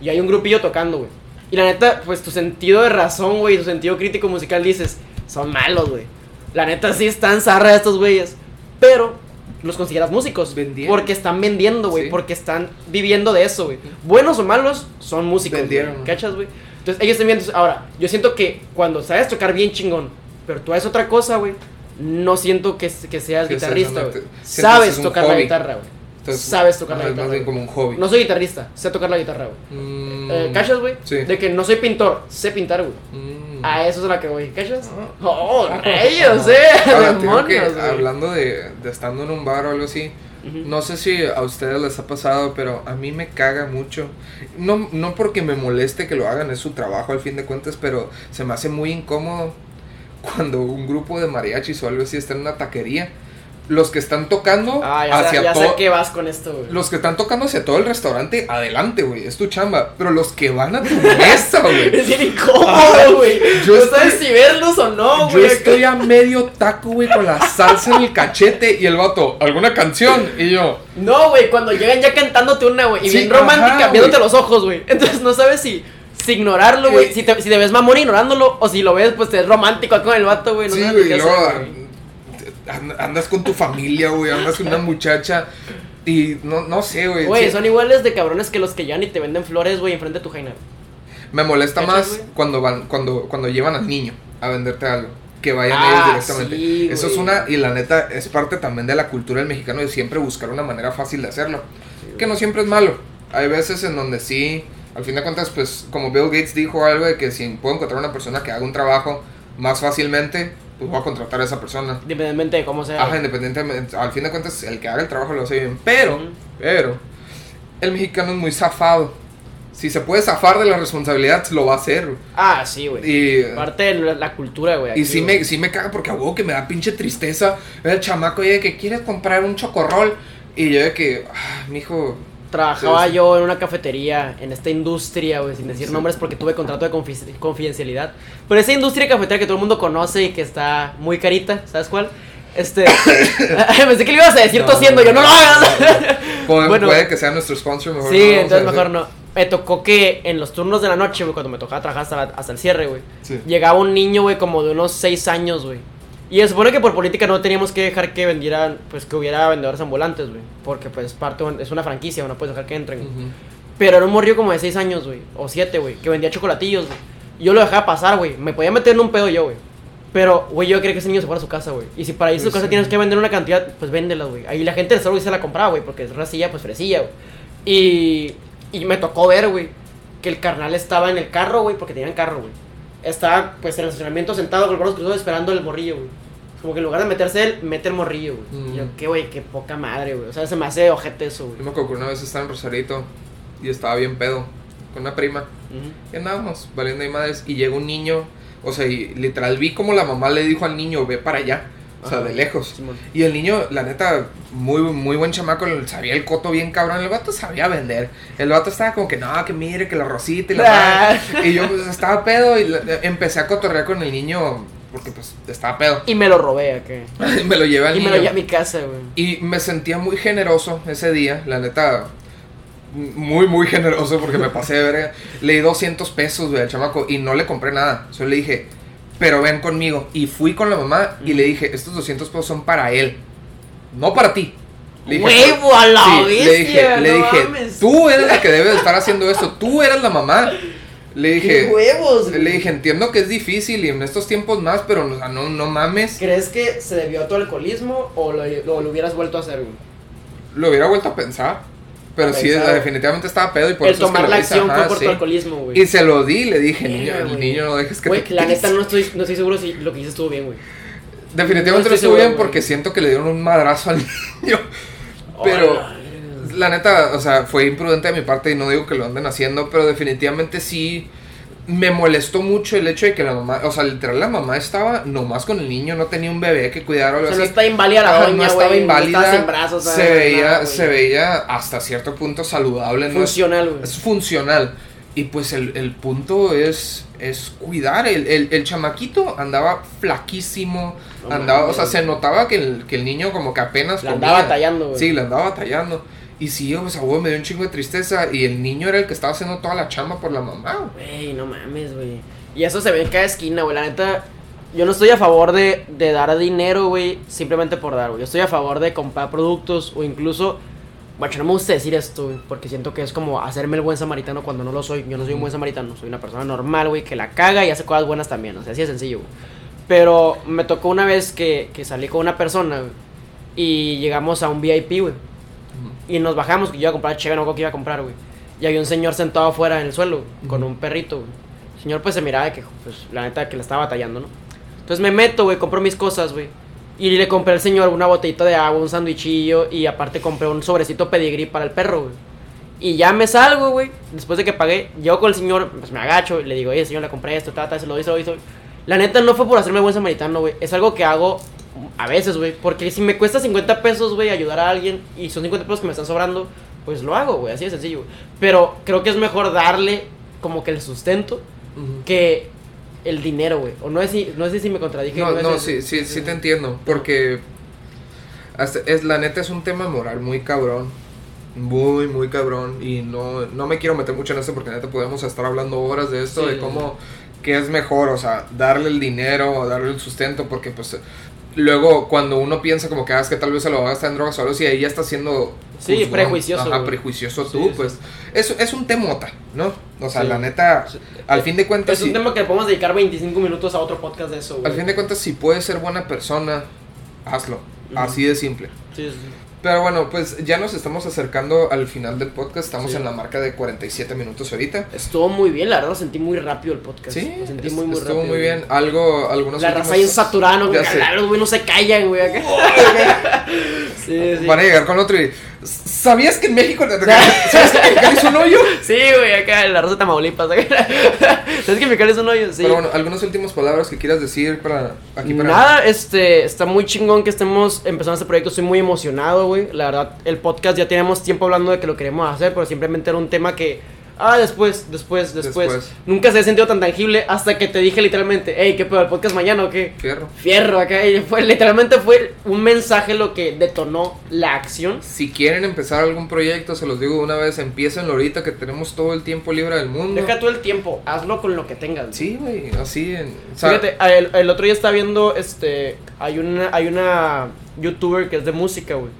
y hay un grupillo tocando, güey. Y la neta, pues tu sentido de razón, güey, tu sentido crítico musical dices, son malos, güey. La neta sí están zarra estos güeyes. Pero los consideras músicos. Vendieron. Porque están vendiendo, güey. Sí. Porque están viviendo de eso, güey. Buenos o malos, son músicos. Vendieron. ¿Cachas, güey? Entonces ellos viendo. Ahora, yo siento que cuando sabes tocar bien chingón, pero tú haces otra cosa, güey. No siento que, que seas Que guitarrista, güey. que Sabes tocar la guitarra, güey. entonces, Sabes tocar la guitarra, Más bien güey. como un hobby. No soy guitarrista, sé tocar la guitarra, güey. Mm, Eh, ¿Cachas, güey? Sí. De que no soy pintor, sé pintar, güey. Mm. A eso es a la que voy, ¿cachas? Ah. ¡Oh, rayos, eh! Ahora, te digo que, ¡Demonios, güey! hablando de, de estando en un bar o algo así, No sé si a ustedes les ha pasado, pero a mí me caga mucho. No, no porque me moleste que lo hagan, es su trabajo al fin de cuentas, pero se me hace muy incómodo cuando un grupo de mariachis o algo así está en una taquería. Los que están tocando Ah, ya, hacia ya sé todo. que vas con esto, güey. Los que están tocando hacia todo el restaurante, adelante, güey, es tu chamba. Pero los que van a tu mesa, güey. Es bien incómodo, güey. Yo no sabes estoy- si verlos o no, Yo güey. estoy a medio taco, güey, con la salsa en el cachete y el vato, ¿alguna canción? Y yo, No, güey, cuando llegan ya cantándote una, güey. Y Sí, bien romántica, ajá, viéndote los ojos, güey. Entonces no sabes si, si ignorarlo, güey. Eh. Si, te, si te ves mamón ignorándolo. O si lo ves, pues te es romántico con el vato, güey. No sí, sabes güey, ni andas con tu familia, güey, andas con una muchacha y no, no sé, güey. Güey, sí, son iguales de cabrones que los que llegan y te venden flores, güey, enfrente de tu jaina. Me molesta ¿Cachas, más cuando van, cuando, cuando llevan al niño a venderte algo. Que vayan Ah, ellos directamente. sí, Eso es una, y la neta, es parte también de la cultura del mexicano de siempre buscar una manera fácil de hacerlo. que no siempre es malo. Hay veces en donde sí, al fin de cuentas, pues como Bill Gates dijo algo de que si puedo encontrar una persona que haga un trabajo más fácilmente, pues voy a contratar a esa persona. Independientemente de cómo sea. Ajá, independientemente, al fin de cuentas, el que haga el trabajo lo hace bien. Pero, pero, el mexicano es muy zafado. Si se puede zafar de la responsabilidad, lo va a hacer. Ah, sí, güey. Y, Parte de la, la cultura, güey. y sí me, sí me caga porque a huevo que me da pinche tristeza al chamaco de que quieres comprar un chocorrol. Y yo de que, ah, mijo. Trabajaba Sí, sí. yo en una cafetería, en esta industria, güey, sin decir Sí. nombres porque tuve contrato de confi- confidencialidad. Pero esa industria cafetera que todo el mundo conoce y que está muy carita, ¿sabes cuál? Este. Pensé que le ibas a decir No, tosiendo, no, yo no lo hagas. Puede, Bueno. puede que sea nuestro sponsor mejor. Sí, entonces mejor no. Me tocó que en los turnos de la noche, güey, cuando me tocaba trabajar hasta, la- hasta el cierre, güey, llegaba un niño, güey, como de unos 6 años, güey. Y se supone que por política no teníamos que dejar que vendieran, pues que hubiera vendedores ambulantes, güey. Porque pues parte, es una franquicia, no puedes dejar que entren. güey. Ujú. Pero era un morrillo como de 6 años, güey. O 7, güey. Que vendía chocolatillos, güey. Y yo lo dejaba pasar, güey. Me podía meter en un pedo yo, güey. Pero, güey, yo creo que ese niño se fue a su casa, güey. Y si para ir a su Pues casa sí. tienes que vender una cantidad, pues véndela, güey. Ahí la gente del Starbucks se la compraba, güey, porque es racilla, pues fresilla, güey. Y, y me tocó ver, güey, que el carnal estaba en el carro, güey, porque tenían carro, güey. Estaba, pues, en el estacionamiento sentado con los brazos cruzados esperando el morrillo, güey. Como que en lugar de meterse él, mete el morrillo, güey. Mm. Y yo, qué, güey, qué poca madre, güey. O sea, se me hace ojete eso, güey. Yo me acuerdo que una vez estaba en Rosarito y estaba bien pedo con una prima. Ujú. Y andábamos valiendo ahí madres y llega un niño. O sea, y literal vi como la mamá le dijo al niño, ve para allá. O sea, Ajá. de lejos. Simón. Y el niño, la neta, muy, muy buen chamaco, sabía el coto bien cabrón. El vato sabía vender. El vato estaba como que, no, que mire, que la rosita y la Ah. madre". Y yo pues, estaba pedo y la- empecé a cotorrear con el niño porque pues estaba pedo. Y me lo robé, acá. Y me lo llevé al Y me lo llevé a mi casa, güey. Y me sentía muy generoso ese día, la neta. Muy, muy generoso porque me pasé de verga. Le di 200 pesos, güey, al chamaco y no le compré nada. Solo le dije, pero ven conmigo. Y fui con la mamá y le dije, estos 200 pesos son para él, no para ti. Le dije, ¡Huevo a la Sí, bestia! le dije, le dije tú eres la que debe de estar haciendo esto, tú eres la mamá. Le ¡Qué dije, le dije, entiendo que es difícil y en estos tiempos más, pero o sea, no, no mames. ¿Crees que se debió a tu alcoholismo o lo, lo- lo hubieras vuelto a hacer, güey? Lo hubiera vuelto a pensar. Pero sí, Pensado. definitivamente estaba pedo y por El eso es que tomar la acción fue por sí. tu alcoholismo, güey. Y se lo di, le dije, niño, güey. niño, no dejes que Güey, te la quites". neta no estoy, no estoy seguro si lo que hice estuvo bien, güey. Definitivamente no estuvo bien porque siento que le dieron un madrazo al niño. Pero. La neta, o sea, fue imprudente de mi parte y no digo que lo anden haciendo, pero definitivamente sí me molestó mucho el hecho de que la mamá, o sea, literal la mamá estaba nomás con el niño, no tenía un bebé que cuidar o O algo sea, no así. está inválida la doña, no estaba inválida. No está sin brazos, se veía, Nada, se veía hasta cierto punto saludable, ¿no? Es- Funcional, güey. es funcional. Y pues el, el punto es, es cuidar. El, el, el chamaquito andaba flaquísimo. No andaba, o sea, se notaba que el, que el niño como que apenas comía. andaba batallando, güey. Sí, le andaba batallando. Y sí, o sea, güey, me dio un chingo de tristeza. Y el niño era el que estaba haciendo toda la chamba por la mamá. güey. Güey, no mames, güey. Y eso se ve en cada esquina, güey. La neta, yo no estoy a favor de, de dar dinero, güey, simplemente por dar, güey. Yo estoy a favor de comprar productos o incluso. Bueno, no me gusta decir esto, güey, porque siento que es como hacerme el buen samaritano cuando no lo soy. Yo no soy un buen samaritano, soy una persona normal, güey, que la caga y hace cosas buenas también. O sea, así de sencillo, güey. Pero me tocó una vez que, que salí con una persona, güey, y llegamos a un VIP, güey. Y nos bajamos, que yo iba a comprar chévere, no qué iba a comprar, güey. Y había un señor sentado afuera en el suelo, con un perrito, güey. El señor pues se miraba de que, pues, la neta que le estaba batallando, ¿no? Entonces me meto, güey, compro mis cosas, güey. Y le compré al señor una botellita de agua, un sandwichillo y aparte compré un sobrecito pedigrí para el perro, güey. Y ya me salgo, güey. Después de que pagué, llego con el señor, pues me agacho y le digo, oye, señor, le compré esto, ta, ta, se lo hizo, lo hizo. La neta no fue por hacerme buen samaritano, güey. Es algo que hago a veces, güey. Porque si me cuesta 50 pesos, güey, ayudar a alguien y son 50 pesos que me están sobrando, pues lo hago, güey. Así de sencillo. Pero creo que es mejor darle como que el sustento que el dinero, güey. O no sé si, no sé si me contradije. No, es no, sí, sí, sí te entiendo. Porque hasta- es, la neta es un tema moral muy cabrón. Muy, muy cabrón. Y no, no me quiero meter mucho en esto porque neta podemos estar hablando horas de esto, Sí, de cómo, qué es mejor, o sea, darle el dinero o darle el sustento, porque pues luego cuando uno piensa como que, ah, es que tal vez se lo va a gastar en drogas o algo así, ahí ya está siendo... Sí, juzgón. prejuicioso, Ajá, prejuicioso tú, sí. pues. Es, es un temota, ¿no? O sea, Sí. la neta, al fin de cuentas... Es un tema que podemos dedicar 25 minutos a otro podcast de eso, güey. al fin de cuentas, si puedes ser buena persona, hazlo. Así de simple. Sí, sí. Pero bueno, pues ya nos estamos acercando al final del podcast. Estamos Sí. en la marca de 47 minutos ahorita. Estuvo muy bien, la verdad lo sentí muy rápido el podcast. Sí, lo sentí es- muy, muy estuvo rápido. muy bien. Algo, algunos La últimos- raza bien saturada, Güey. Los güey no se callan, güey. acá. sí, sí. Van a llegar con otro y... ¿Sabías que en México... ¿Sabías que Mexicali es un hoyo? Sí, güey, acá en la Rosa de Tamaulipas. acá. ¿Sabes que mi cara es un hoyo? Sí. Pero bueno, algunas últimas palabras que quieras decir para... Aquí para... Nada, este, está muy chingón que estemos empezando este proyecto. Estoy muy emocionado, güey. La verdad, el podcast ya tenemos tiempo hablando de que lo queremos hacer, pero simplemente era un tema que. Ah, después, después, después. Después. Nunca se ha sentido tan tangible hasta que te dije literalmente, hey, ¿qué pedo? ¿El podcast mañana o qué? Fierro. Fierro acá. Y fue, literalmente fue un mensaje lo que detonó la acción. Si quieren empezar algún proyecto, se los digo una vez, empiecenlo ahorita que tenemos todo el tiempo libre del mundo. Deja todo el tiempo, hazlo con lo que tengas. güey. Sí, güey, así en... o sea, Fíjate, el, el otro día estaba viendo, este, hay una, hay una youtuber que es de música, güey.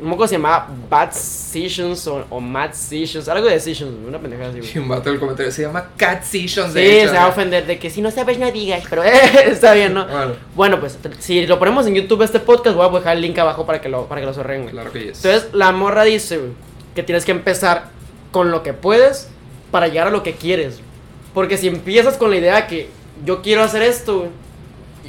Un moco se llamaba Bad Sessions o, o Mad Sessions, algo de Sessions, una pendejada así. Y un vato del comentario se llama Cat Sessions. Sí, hecho, se va a ofender de que si no sabes no digas, pero eh, está bien, ¿no? Bueno, Bueno, pues si lo ponemos en YouTube este podcast, voy a dejar el link abajo para que lo, para que lo sorren, güey. claro que yes. Entonces, la morra dice, güey, que tienes que empezar con lo que puedes para llegar a lo que quieres. Porque si empiezas con la idea que yo quiero hacer esto, güey,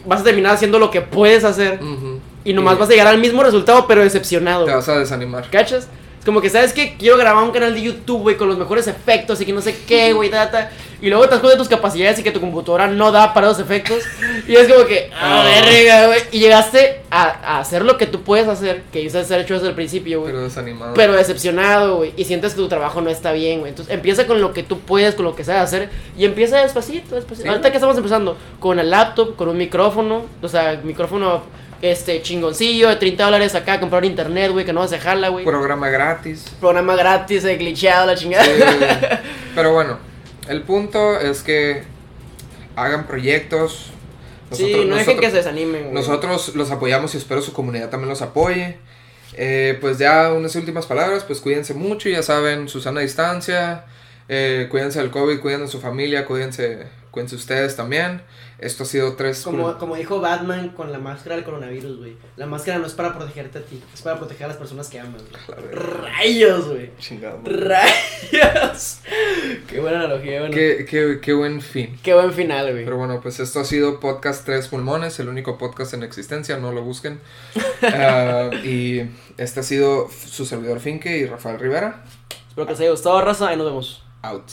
vas a terminar haciendo lo que puedes hacer Ujú. Y nomás vas a llegar al mismo resultado, pero decepcionado. Te vas a desanimar. ¿Cachas? Es como que, ¿sabes qué? Quiero grabar un canal de YouTube, güey, con los mejores efectos y que no sé qué, güey, data. Y luego te das cuenta de tus capacidades y que tu computadora no da para los efectos. Y es como que, ah, Ah. verga, güey. Y llegaste a, a hacer lo que tú puedes hacer, que dices haber hecho desde el principio, güey. Pero desanimado. Pero decepcionado, güey. Y sientes que tu trabajo no está bien, güey. Entonces empieza con lo que tú puedes, con lo que sabes hacer. Y empieza despacito, despacito. Sí. Ahorita que estamos empezando, con el laptop, con un micrófono. O sea, micrófono este chingoncillo de 30 dólares acá, comprar internet, güey, que no vas a dejarla, güey. Programa gratis. Programa gratis, eh, glitcheado, la chingada. Sí. Pero bueno, el punto es que hagan proyectos. sí, no dejen que se desanimen, güey. Nosotros los apoyamos y espero su comunidad también los apoye. Eh, pues ya unas últimas palabras, pues cuídense mucho, ya saben, Susana a distancia, eh, cuídense del COVID, cuiden de su familia, cuídense, cuídense ustedes también. Esto ha sido tres... Como, como dijo Batman con la máscara del coronavirus, güey. La máscara no es para protegerte a ti, es para proteger a las personas que amas, güey. Rayos, güey. Chingado. Rayos. Qué buena analogía, bueno. Qué, Qué, qué, qué buen fin. buen final, güey. Pero bueno, pues esto ha sido Podcast Tres Pulmones, el único podcast en existencia, no lo busquen. Ah, y este ha sido su servidor Finke y Rafael Rivera. Espero que les haya gustado, raza, y nos vemos. Out.